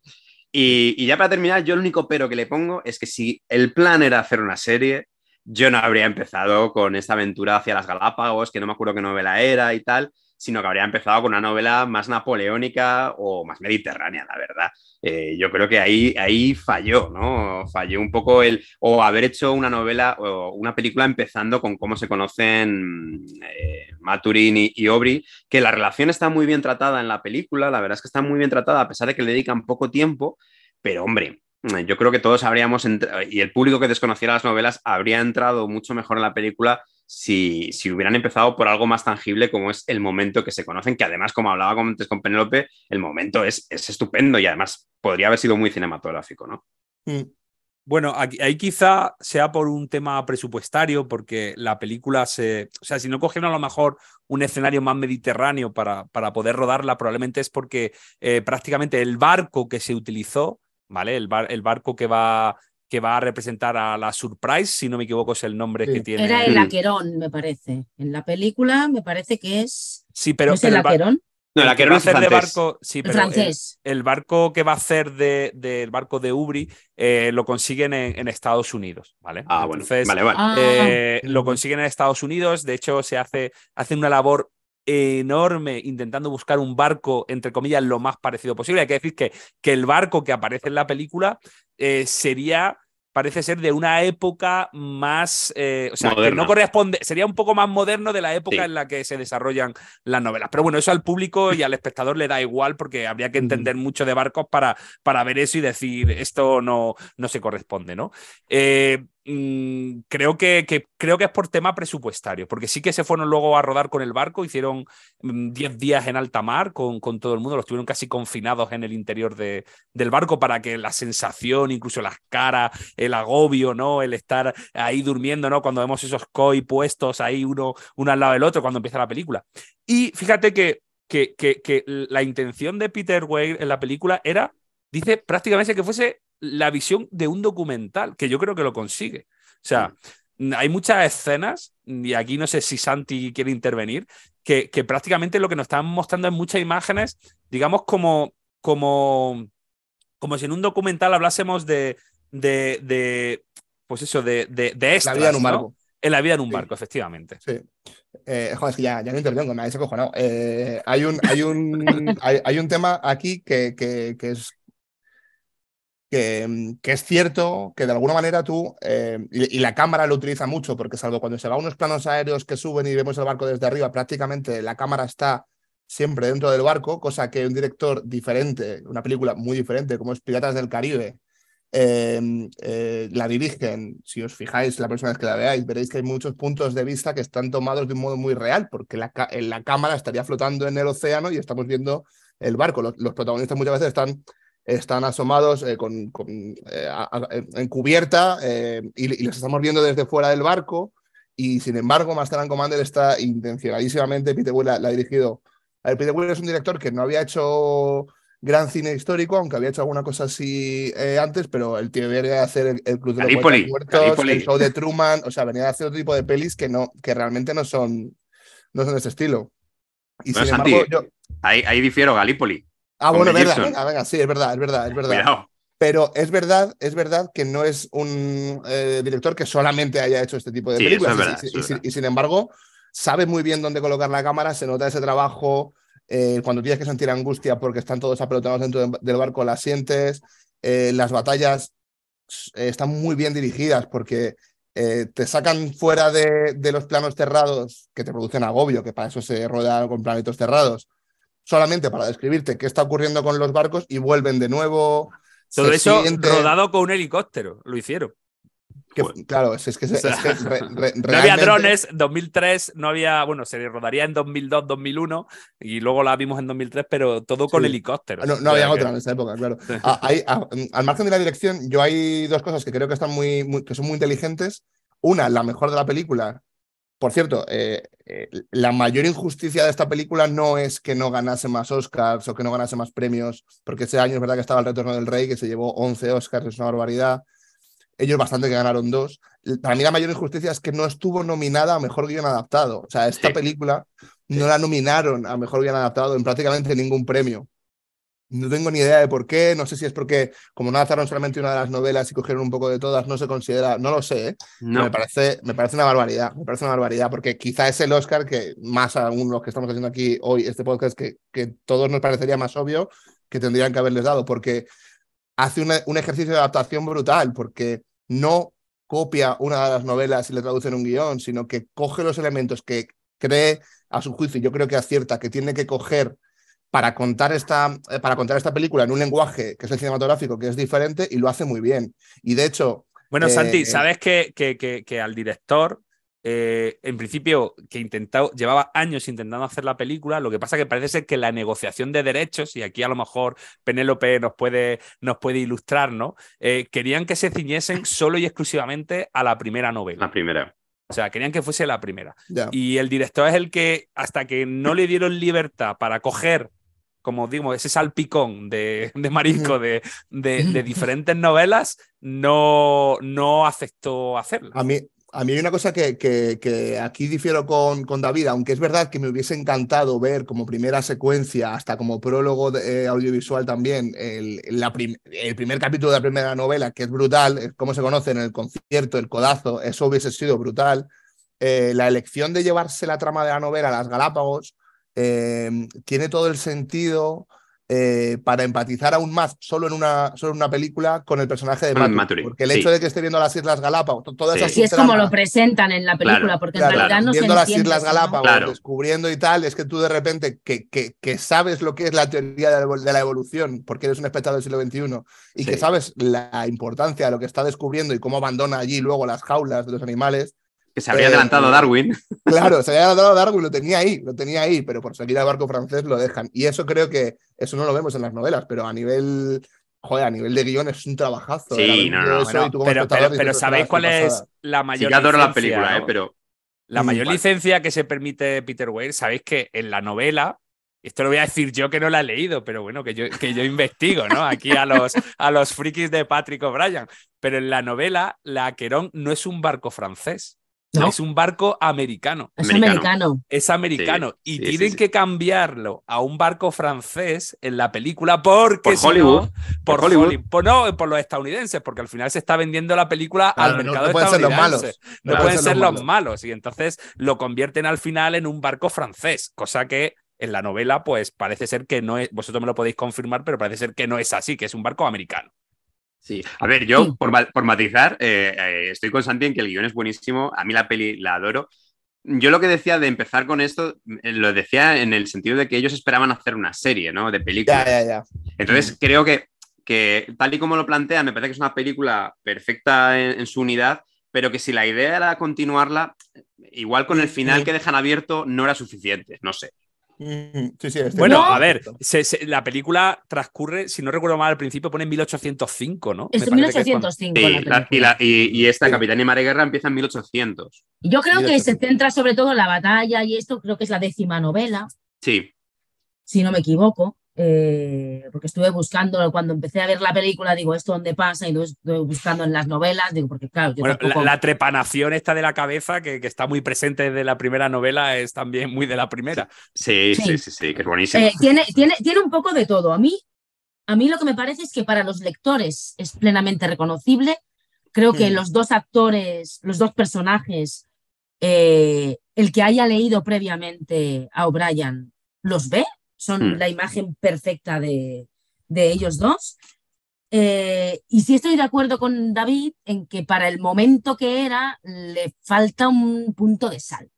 Y, y, ya para terminar, yo el único pero que le pongo es que si el plan era hacer una serie, yo no habría empezado con esta aventura hacia las Galápagos, que no me acuerdo qué novela era y tal, sino que habría empezado con una novela más napoleónica o más mediterránea, la verdad. Eh, yo creo que ahí, ahí falló, ¿no? Falló un poco el, o haber hecho una novela o una película empezando con cómo se conocen eh, y, y que la relación está muy bien tratada en la película, la verdad es que está muy bien tratada a pesar de que le dedican poco tiempo, pero hombre, yo creo que todos habríamos, y el público que desconociera las novelas habría entrado mucho mejor en la película si, si, hubieran empezado por algo más tangible como es el momento que se conocen, que además, como hablaba antes con Penélope, el momento es, es, estupendo y además podría haber sido muy cinematográfico, ¿no? Mm. Bueno, ahí quizá sea por un tema presupuestario, porque la película se. O sea, si no cogieron a lo mejor un escenario más mediterráneo para, para poder rodarla, probablemente es porque eh, prácticamente el barco que se utilizó, ¿vale? El, el barco que va que va a representar a la Surprise, si no me equivoco es el nombre que tiene. Era el Aquerón, me parece. En la película me parece que es. Sí, pero. es el Aquerón? No, el Aquerón es de barco, sí, pero francés. El, barco que va a hacer del de, barco de Ubri eh, lo consiguen en, Estados Unidos, ¿vale? Ah, Entonces, bueno, vale, vale. Eh, ah. lo consiguen en Estados Unidos, de hecho se hace, hace una labor enorme intentando buscar un barco, entre comillas, lo más parecido posible. Hay que decir que, que el barco que aparece en la película eh, sería parece ser de una época más, eh, o sea, que no corresponde, sería un poco más moderno de la época en la que se desarrollan las novelas. Pero bueno, eso al público y al espectador le da igual porque habría que entender mucho de barcos para, para ver eso y decir esto no, no se corresponde, ¿no? Eh, Mm, creo, que, creo que es por tema presupuestario, porque sí que se fueron luego a rodar con el barco, hicieron 10 mm, días en alta mar con, con, todo el mundo, los tuvieron casi confinados en el interior de, del barco para que la sensación, incluso las caras, el agobio, ¿no? el estar ahí durmiendo, ¿no? cuando vemos esos koi puestos ahí uno, uno al lado del otro cuando empieza la película. Y fíjate que, que, que, que la intención de Peter Weir en la película era, dice prácticamente que fuese la visión de un documental, que yo creo que lo consigue. O sea, hay muchas escenas, y aquí no sé si Santi quiere intervenir, que, que prácticamente lo que nos están mostrando en muchas imágenes, digamos, como, como, como si en un documental hablásemos de, de, de pues eso, de, de, extras, La vida en un barco. En la vida en un barco, efectivamente. Sí. Eh, joder, ya, ya no intervengo, me habéis acojonado. Eh, hay, un, hay, un, hay, hay, un tema aquí que, que, que es Mm, que, es cierto que de alguna manera tú, eh, y, la cámara lo utiliza mucho, porque salvo cuando se va unos planos aéreos que suben y vemos el barco desde arriba, prácticamente la cámara está siempre dentro del barco, cosa que un director diferente, una película muy diferente como es Piratas del Caribe, em, eh, la dirigen, si os fijáis la próxima vez que la veáis, veréis que hay muchos puntos de vista que están tomados de un modo muy real, porque la, la cámara estaría flotando en el océano y estamos viendo el barco. los protagonistas muchas veces están están asomados eh, con, en cubierta y, los estamos viendo desde fuera del barco. Y sin embargo, Master Commander está intencionadísimamente, Peter Weir la, ha dirigido. A ver, Peter Weir es un director que no había hecho gran cine histórico, aunque había hecho alguna cosa así antes, pero el tío venía a hacer el, Club de los Muertos, el show de Truman, o sea, venía a hacer otro tipo de pelis que, no, que realmente no son, no son de este estilo. Y sin embargo, yo... ahí, ahí difiero, Galípoli. Ah, bueno, verdad, venga, venga, sí, es verdad, es verdad, es verdad. Pero es verdad, es verdad que no es un eh, director que solamente haya hecho este tipo de películas. y, sin embargo, sabe muy bien dónde colocar la cámara, se nota ese trabajo. Eh, cuando tienes que sentir angustia porque están todos apelotonados dentro del barco, la sientes. Eh, las batallas están muy bien dirigidas porque te sacan fuera de, de, los planos cerrados que te producen agobio, que para eso se rodea con planetos cerrados solamente para describirte qué está ocurriendo con los barcos y vuelven de nuevo. Todo eso rodado con un helicóptero, lo hicieron. claro, es, que, no había drones, 2003 no había, bueno, se rodaría en 2002, 2001 y luego la vimos en 2003, pero todo con helicóptero. No, había otra en esa época, claro. Ah, ah, al margen de la dirección, yo hay dos cosas que creo que están muy, que son muy inteligentes. Una, la mejor de la película, por cierto, eh, eh, la mayor injusticia de esta película no es que no ganase más Oscars o que no ganase más premios, porque ese año es verdad que estaba el Retorno del Rey, que se llevó 11 Oscars, es una barbaridad. Ellos bastante que ganaron dos. Para mí la mayor injusticia es que no estuvo nominada a Mejor Guión Adaptado. O sea, esta película no la nominaron a Mejor Guión Adaptado en prácticamente ningún premio. No tengo ni idea de por qué, no sé si es porque como no adaptaron solamente una de las novelas y cogieron un poco de todas, no se considera, no lo sé, ¿eh? Me, parece, me parece una barbaridad, me parece una barbaridad, porque quizá es el Oscar que más aún los que estamos haciendo aquí hoy, este podcast, que, que todos nos parecería más obvio que tendrían que haberles dado, porque hace un ejercicio de adaptación brutal, porque no copia una de las novelas y le traduce en un guion, sino que coge los elementos que cree a su juicio, yo creo que acierta, que tiene que coger para contar, esta, eh, para contar esta película en un lenguaje que es el cinematográfico, que es diferente y lo hace muy bien. Y de hecho... Bueno, Santi, eh, sabes que, que, que, al director, eh, en principio, que intentó, llevaba años intentando hacer la película, lo que pasa que parece ser que la negociación de derechos, y aquí a lo mejor Penélope nos puede, nos puede ilustrar, ¿no? querían que se ciñesen solo y exclusivamente a la primera novela. La primera. O sea, querían que fuese la primera. Y el director es el que, hasta que no le dieron libertad para coger como digo, ese salpicón de, de marisco de, de, diferentes novelas, no, no aceptó hacerlo. A mí, a mí hay una cosa que, que, aquí difiero con, con, David, aunque es verdad que me hubiese encantado ver como primera secuencia, hasta como prólogo de, eh, audiovisual también, el, la el primer capítulo de la primera novela, que es brutal, como se conoce en el concierto, el codazo, eso hubiese sido brutal. Eh, la elección de llevarse la trama de la novela a las Galápagos Em, tiene todo el sentido eh, para empatizar aún más solo en una, solo en una película con el personaje de Maturi. Porque el hecho de que esté viendo las Islas Galápagos, todas esas Así es como lo presentan en la película, porque en realidad no Viendo las Islas Galápagos, descubriendo y tal, es que tú de repente que, que, que sabes lo que es la teoría de la evolución, porque eres un espectador del siglo XXI, y que sabes la importancia de lo que está descubriendo y cómo abandona allí luego las jaulas de los animales, que se habría adelantado eh, Darwin. Claro, se había adelantado Darwin, lo tenía ahí, lo tenía ahí, pero por seguir al barco francés lo dejan. Y eso creo que, eso no lo vemos en las novelas, pero a nivel, joder, a nivel de guion es un trabajazo. Sí, no, no, pero, pero, ¿sabéis cuál es la mayor sí, adoro la película, eh, pero... La mayor licencia que se permite Peter Weir, sabéis que en la novela, esto lo voy a decir yo que no la he leído, pero bueno, que yo, que yo investigo, ¿no? Aquí a los, a los frikis de Patrick O'Brien. Pero en la novela, la Aquerón no es un barco francés. Es un barco americano. Es americano. Es americano. y tienen que cambiarlo a un barco francés en la película porque. Por Hollywood. por, Hollywood. Por, no, por los estadounidenses, porque al final se está vendiendo la película al mercado no, no estadounidense. Ser los malos. No, pueden ser, los, malos. Y entonces lo convierten al final en un barco francés, cosa que en la novela, pues parece ser que no es. Vosotros me lo podéis confirmar, pero parece ser que no es así, que es un barco americano. Sí, a ver, yo por, matizar, eh, eh, estoy con Santi en que el guion es buenísimo, a mí la peli la adoro. Yo lo que decía de empezar con esto, eh, lo decía en el sentido de que ellos esperaban hacer una serie, ¿no? De películas. Ya, ya, ya. Entonces creo que, que, tal y como lo plantean, me parece que es una película perfecta en, su unidad, pero que si la idea era continuarla, igual con el final que dejan abierto no era suficiente, no sé. Sí, sí, estoy Bueno, a ver, acuerdo. se- se- la película transcurre, si no recuerdo mal al principio, pone 1805, ¿no? Es Me de parece que es cuando- 1805 Sí, la la- y, película. la- y- y esta Sí. Capitán y Mar Guerra empieza en 1800. Y Yo creo que 1800. se centra sobre todo en la batalla y esto creo que es la décima novela, Sí, si no me equivoco, eh, porque estuve buscando, cuando empecé a ver la película, digo, ¿esto dónde pasa? Y luego estuve buscando en las novelas, digo, porque claro, yo Bueno, la, tampoco- la trepanación esta de la cabeza, que, que está muy presente desde la primera novela, es también muy de la primera. sí, Sí. sí, sí, sí, que es buenísimo. Eh, tiene, tiene, tiene un poco de todo. A mí, a mí lo que me parece es que para los lectores es plenamente reconocible. Creo que Mm. los dos actores, los dos personajes, eh, el que haya leído previamente a O'Brien los ve, son Mm. la imagen perfecta de, de ellos dos. Eh, y sí estoy de acuerdo con David en que para el momento que era le falta un punto de sal,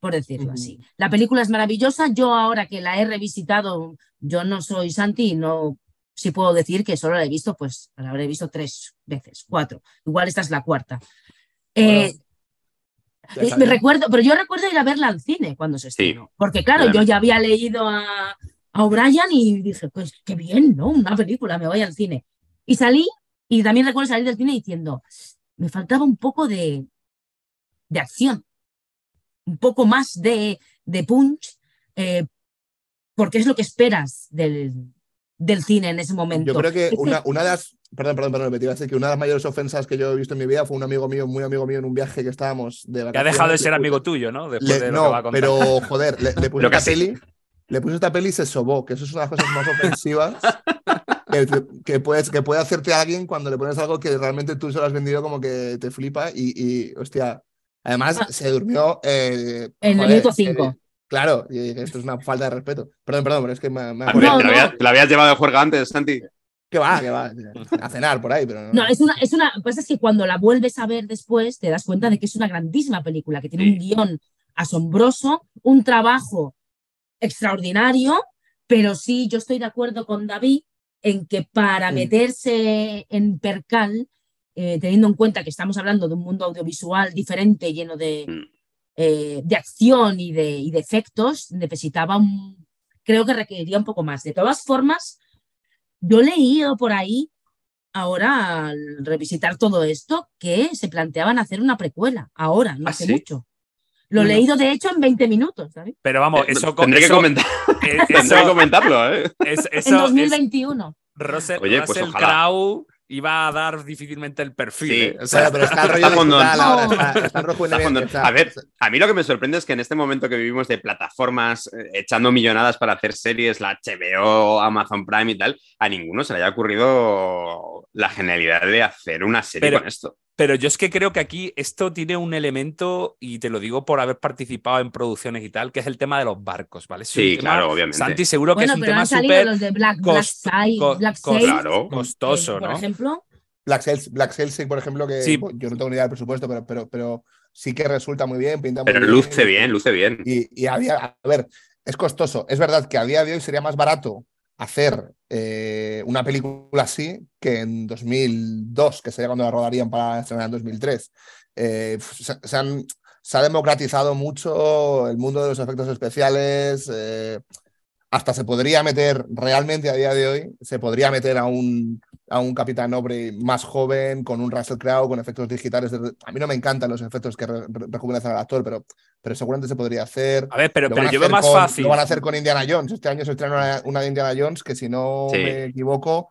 por decirlo así. La película es maravillosa. Yo ahora que la he revisitado, yo no soy Santi y no sí puedo decir que solo la he visto, pues la habré visto tres veces, cuatro. Igual esta es la cuarta. Eh, me bien. recuerdo, pero yo recuerdo ir a verla al cine cuando se Sí. estrenó. Porque claro, Yo ya había leído a, a O'Brien y dije, pues qué bien, ¿no? Una película, me voy al cine. Y salí, y también recuerdo salir del cine diciendo, me faltaba un poco de, de acción, un poco más de, de punch, eh, porque es lo que esperas del, del cine en ese momento. Yo creo que- una, una de las. Perdón, perdón, perdón, me te iba a decir que una de las mayores ofensas que yo he visto en mi vida fue un amigo mío, muy amigo mío, en un viaje que estábamos de Que ha vacaciones. dejado de ser amigo tuyo, ¿no? Después le- de lo no, que va a contar. pero joder, le, le puse esta peli, le puse esta peli y se sobó, que eso es una de las cosas más ofensivas que, que, puedes, que puede hacerte alguien cuando le pones algo que realmente tú se lo has vendido como que te flipa y, y hostia, además Ah. se durmió eh, En el minuto eh, cinco. claro, y esto es una falta de respeto. Perdón, perdón, pero es que me, me pero no, ¿te, la no. habías, te la habías llevado de juerga antes, Santi? Que va, que va, a cenar por ahí, pero No, es una, es una, lo que pasa es que cuando la vuelves a ver después te das cuenta de que es una grandísima película, que tiene Sí. un guion asombroso, un trabajo extraordinario, pero sí, yo estoy de acuerdo con David en que para meterse en percal, eh, teniendo en cuenta que estamos hablando de un mundo audiovisual diferente, lleno de, Mm. eh, de acción y de, y de efectos, necesitaba un, creo que requeriría un poco más. De todas formas, yo he leído por ahí, ahora al revisitar todo esto, que se planteaban hacer una precuela, ahora, no ¿Ah, hace sí? mucho. Lo he leído, de hecho, en 20 minutos, ¿sabes? Pero vamos, Eh, eso, tendré, que eso- comentar, eh, tendré que eso, comentarlo, ¿eh? es- En eso es- 2021. Russell, Oye, pues Russell ojalá. Crowe iba a dar difícilmente el perfil. Sí. ¿eh? O sea, pero está rollo Está rojo está- A ver, a mí lo que me sorprende es que en este momento que vivimos de plataformas eh, echando millonadas para hacer series, la HBO, Amazon Prime y tal, a ninguno se le haya ocurrido la genialidad de hacer una serie Pero- con esto. Pero yo es que creo que aquí esto tiene un elemento, y te lo digo por haber participado en producciones y tal, que es el tema de los barcos, ¿vale? Es Sí, tema- claro, obviamente. Santi, seguro que Bueno, es un pero tema han salido súper los de Black, Black, cost- Side, co- Black cos- Sail, Claro. costoso, eh, por ¿no? ejemplo. Black Sails, Black por ejemplo, que Sí. bueno, yo no tengo ni idea del presupuesto, pero, pero, pero sí que resulta muy bien, pinta muy Pero bien. luce bien, luce bien. Y, y había, a ver, es costoso. Es verdad que a día de hoy sería más barato hacer eh, una película así que en 2002, que sería cuando la rodarían para estrenar en 2003. Eh, se, se se ha democratizado mucho el mundo de los efectos especiales. eh, hasta se podría meter, realmente a día de hoy, se podría meter a un, a un Capitán Obre más joven, con un Russell Crowe, con efectos digitales. A mí no me encantan los efectos que re- rejuvenecen al actor, pero, pero seguramente se podría hacer. A ver, pero, pero yo veo más con- fácil. Lo van a hacer con Indiana Jones. Este año se estrena una, una de Indiana Jones que, si no Sí. me equivoco,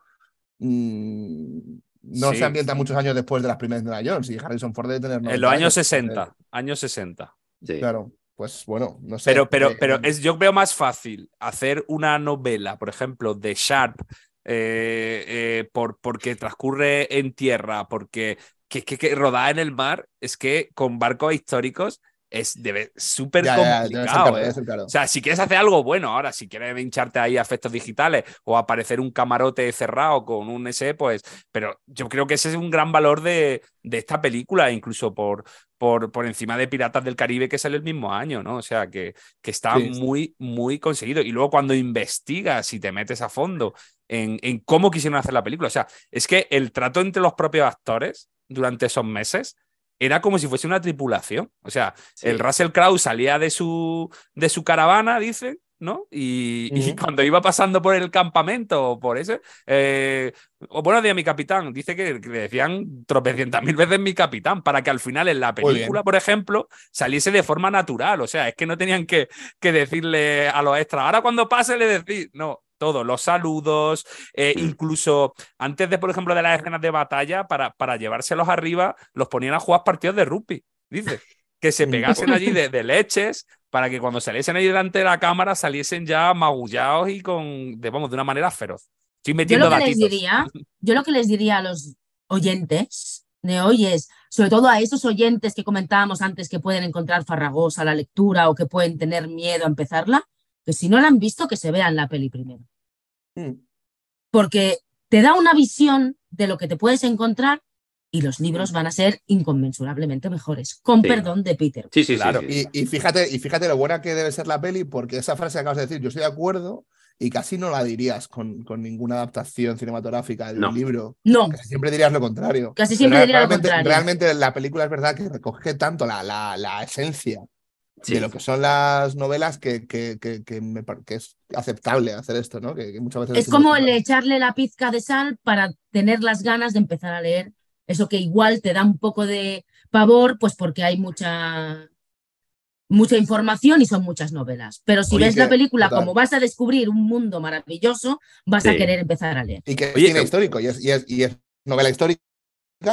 mm, no Sí. se ambienta muchos años después de las primeras Indiana Jones. Y Harrison Ford debe tener. En 90 los años años. 60, años 60. Sí. Claro, pues bueno, no sé. Pero, pero, Eh, pero es, yo veo más fácil hacer una novela, por ejemplo, de Sharp, eh, eh, por, porque transcurre en tierra, porque que, que, que rodada en el mar, es que con barcos históricos es súper ya, ya, complicado. ¿eh? O sea, si quieres hacer algo bueno, ahora, si quieres hincharte ahí a efectos digitales o aparecer un camarote cerrado con un SE, pues, pero yo creo que ese es un gran valor de, de esta película, incluso por, por, por encima de Piratas del Caribe, que sale el mismo año, ¿no? O sea, que, que está Sí. muy, muy conseguido. Y luego cuando investigas y te metes a fondo en, en cómo quisieron hacer la película, o sea, es que el trato entre los propios actores durante esos meses era como si fuese una tripulación. O sea, Sí. el Russell Crowe salía de su, de su caravana, dicen, ¿no? Y, cuando iba pasando por el campamento o por ese, eh, o buenos días, mi capitán, dice que, le decían tropecientas mil veces mi capitán, para que al final en la película, por ejemplo, saliese de forma natural. O sea, es que no tenían que, que decirle a los extras, ahora cuando pase le decís, no, todo, los saludos, eh, incluso antes de, por ejemplo, de las escenas de batalla, para, para llevárselos arriba, los ponían a jugar partidos de rugby, dice. Que se pegasen allí de, leches para que cuando saliesen ahí delante de la cámara saliesen ya magullados y con, de, vamos, de una manera feroz. Estoy metiendo yo lo que les diría, yo lo que les diría a los oyentes de hoy es, sobre todo a esos oyentes que comentábamos antes que pueden encontrar farragosa la lectura o que pueden tener miedo a empezarla, que si no la han visto, que se vean la peli primero. Mm. Porque te da una visión de lo que te puedes encontrar y los libros van a ser inconmensurablemente mejores, con perdón de Peter. Sí, sí, claro. Y, fíjate, y fíjate lo buena que debe ser la peli, porque esa frase que acabas de decir, yo estoy de acuerdo, y casi no la dirías con, con ninguna adaptación cinematográfica del libro. No. Casi siempre dirías lo contrario. Casi siempre dirías lo contrario. Realmente la película es verdad que recoge tanto la, la, la esencia de lo que son las novelas que, que, que, me, que es aceptable hacer esto, ¿no? Que, muchas veces es como el echarle la pizca de sal para tener las ganas de empezar a leer eso que igual te da un poco de pavor, pues porque hay mucha mucha información y son muchas novelas. Pero si ves la película como vas a descubrir un mundo maravilloso, vas a querer empezar a leer. Y que es cine histórico y es, y, y es novela histórica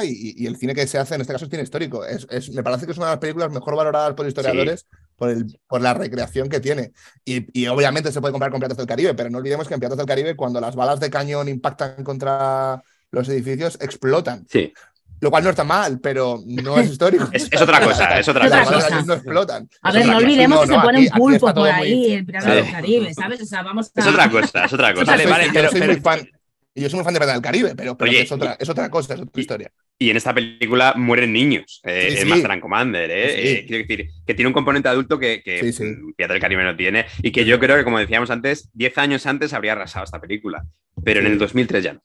y, el cine que se hace en este caso es cine histórico. Es, me parece que es una de las películas mejor valoradas por historiadores por, el, por la recreación que tiene. Y, obviamente se puede comprar con Piratas del Caribe, pero no olvidemos que en Piratas del Caribe, cuando las balas de cañón impactan contra los edificios, explotan. Sí. Lo cual no está mal, pero no es histórico. es, otra cosa, es otra, cosa. No explotan. A ver, no olvidemos que se pone un pulpo por ahí en Piratas del Caribe, ¿sabes? O sea, vamos a... Es otra cosa, es otra cosa. Vale, vale, pero, soy muy fan y yo soy muy fan de Piratas del Caribe, pero, es, otra, es otra cosa, es otra historia. Y en esta película mueren niños, eh, sí, Master and Commander, ¿eh? eh quiero decir, que tiene un componente adulto que, que del Caribe no tiene y que yo creo que, como decíamos antes, 10 años antes habría arrasado esta película, pero en el 2003 ya no.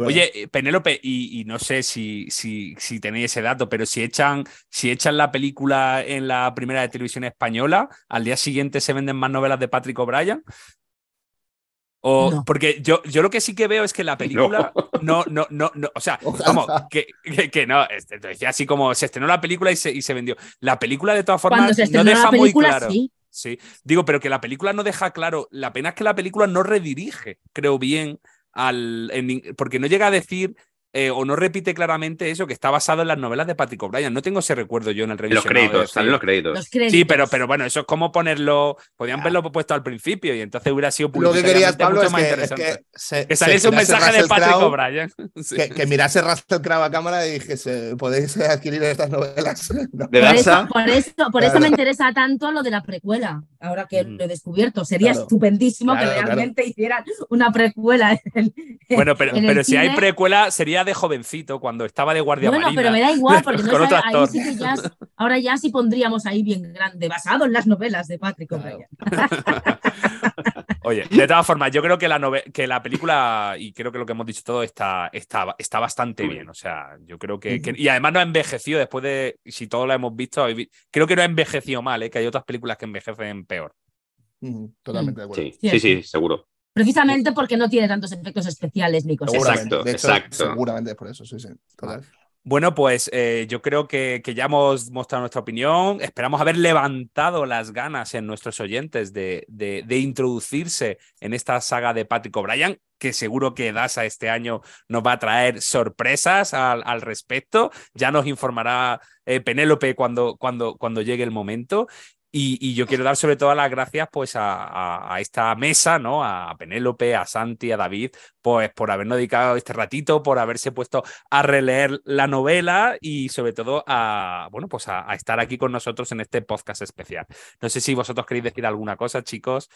Oye, eh, Penélope, y, no sé si, si, si, tenéis ese dato, pero si echan, si echan la película en la primera de televisión española, al día siguiente se venden más novelas de Patrick O'Brien. O, Porque yo, yo lo que sí que veo es que la película no, no, no, no, o sea, como que, que, no, este, decía así como se estrenó la película y se, y se vendió. La película de todas formas no deja muy claro. Sí. digo, pero que la película no deja claro. La pena es que la película no redirige, creo bien, al. porque no llega a decir eh, o no repite claramente eso, que está basado en las novelas de Patrick O'Brien. No tengo ese recuerdo yo en el revisionado. Los créditos, salen los créditos. Sí, pero, pero bueno, eso es como ponerlo, podían verlo puesto al principio y entonces hubiera sido Lo que querías, Pablo, es que, que, saliese un mensaje de Patrick O'Brien. Que, mirase Russell Crowe a cámara y dijese, podéis adquirir estas novelas. por, eso, por, eso, me interesa tanto lo de la precuela, ahora que mm. lo he descubierto. Sería estupendísimo que realmente hicieran una precuela. bueno, pero, pero si hay precuela, sería de jovencito, cuando estaba de guardia Bueno, pero me da igual, porque no ahí sí que ya, ahora ya sí pondríamos ahí bien grande, basado en las novelas de Patrick O'Brien. Oye, de todas formas, yo creo que la, que la película, y creo que lo que hemos dicho todo, está, está, está bastante bien. O sea, yo creo que, Y además no ha envejecido después de. Si todo lo hemos visto, creo que no ha envejecido mal, ¿eh? que hay otras películas que envejecen peor. Totalmente de acuerdo. sí, sí, seguro. Precisamente porque no tiene tantos efectos especiales ni cosas. Exacto, exacto. Seguramente por eso, sí, sí. Bueno, pues eh, yo creo que, ya hemos mostrado nuestra opinión. Esperamos haber levantado las ganas en nuestros oyentes de, de, introducirse en esta saga de Patrick O'Brien, que seguro que DASA este año nos va a traer sorpresas al, al respecto. Ya nos informará eh, Penélope cuando, cuando, cuando llegue el momento. Y, yo quiero dar sobre todo las gracias pues a, esta mesa, ¿no? A Penélope, a Santi, a David, pues por habernos dedicado este ratito, por haberse puesto a releer la novela y sobre todo a, bueno, pues a, estar aquí con nosotros en este podcast especial. No sé si vosotros queréis decir alguna cosa, chicos.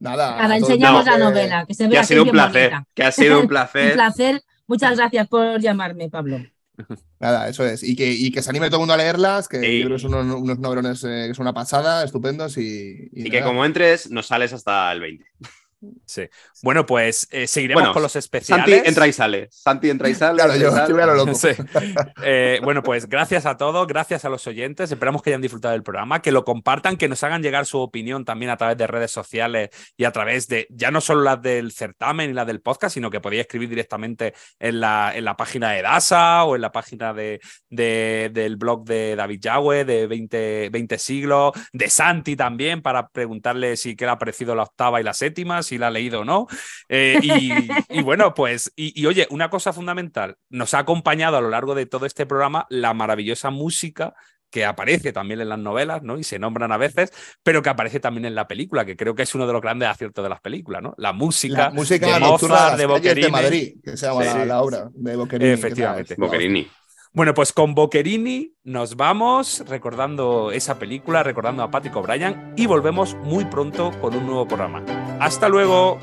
Nada. Nada, enseñamos la novela, que se vea que ha sido un placer, que ha sido un placer. un placer. Muchas gracias por llamarme, Pablo. Nada, eso es. Y que, y que se anime todo el mundo a leerlas, que creo que son unos, unos novelerones eh, que son una pasada, estupendos y. Y, que como entres, nos sales hasta el 20. Sí. Bueno, pues eh, seguiremos Bueno, con los especiales. Santi entra y sale. Santi entra y sale. Claro, yo, yo a lo loco. Sí. Eh, bueno, pues gracias a todos, gracias a los oyentes. Esperamos que hayan disfrutado del programa, que lo compartan, que nos hagan llegar su opinión también a través de redes sociales y a través de ya no solo las del certamen y las del podcast, sino que podéis escribir directamente en la, en la página de DASA o en la página de, de- del blog de David Yagüe de 20, 20 siglos, de Santi también, para preguntarle si qué le ha parecido la octava y la séptima, si la ha leído o no. Eh, y, y bueno, pues, y, y oye, una cosa fundamental, nos ha acompañado a lo largo de todo este programa la maravillosa música que aparece también en las novelas, ¿no? Y se nombran a veces, pero que aparece también en la película, que creo que es uno de los grandes aciertos de las películas, ¿no? La música, La música de Mozart, de, de calles de. Madrid, que se llama Sí. la, la obra de la- Efectivamente. Boccherini. Bueno, pues con Boccherini nos vamos recordando esa película, recordando a Patrick O'Brien y volvemos muy pronto con un nuevo programa. Hasta luego.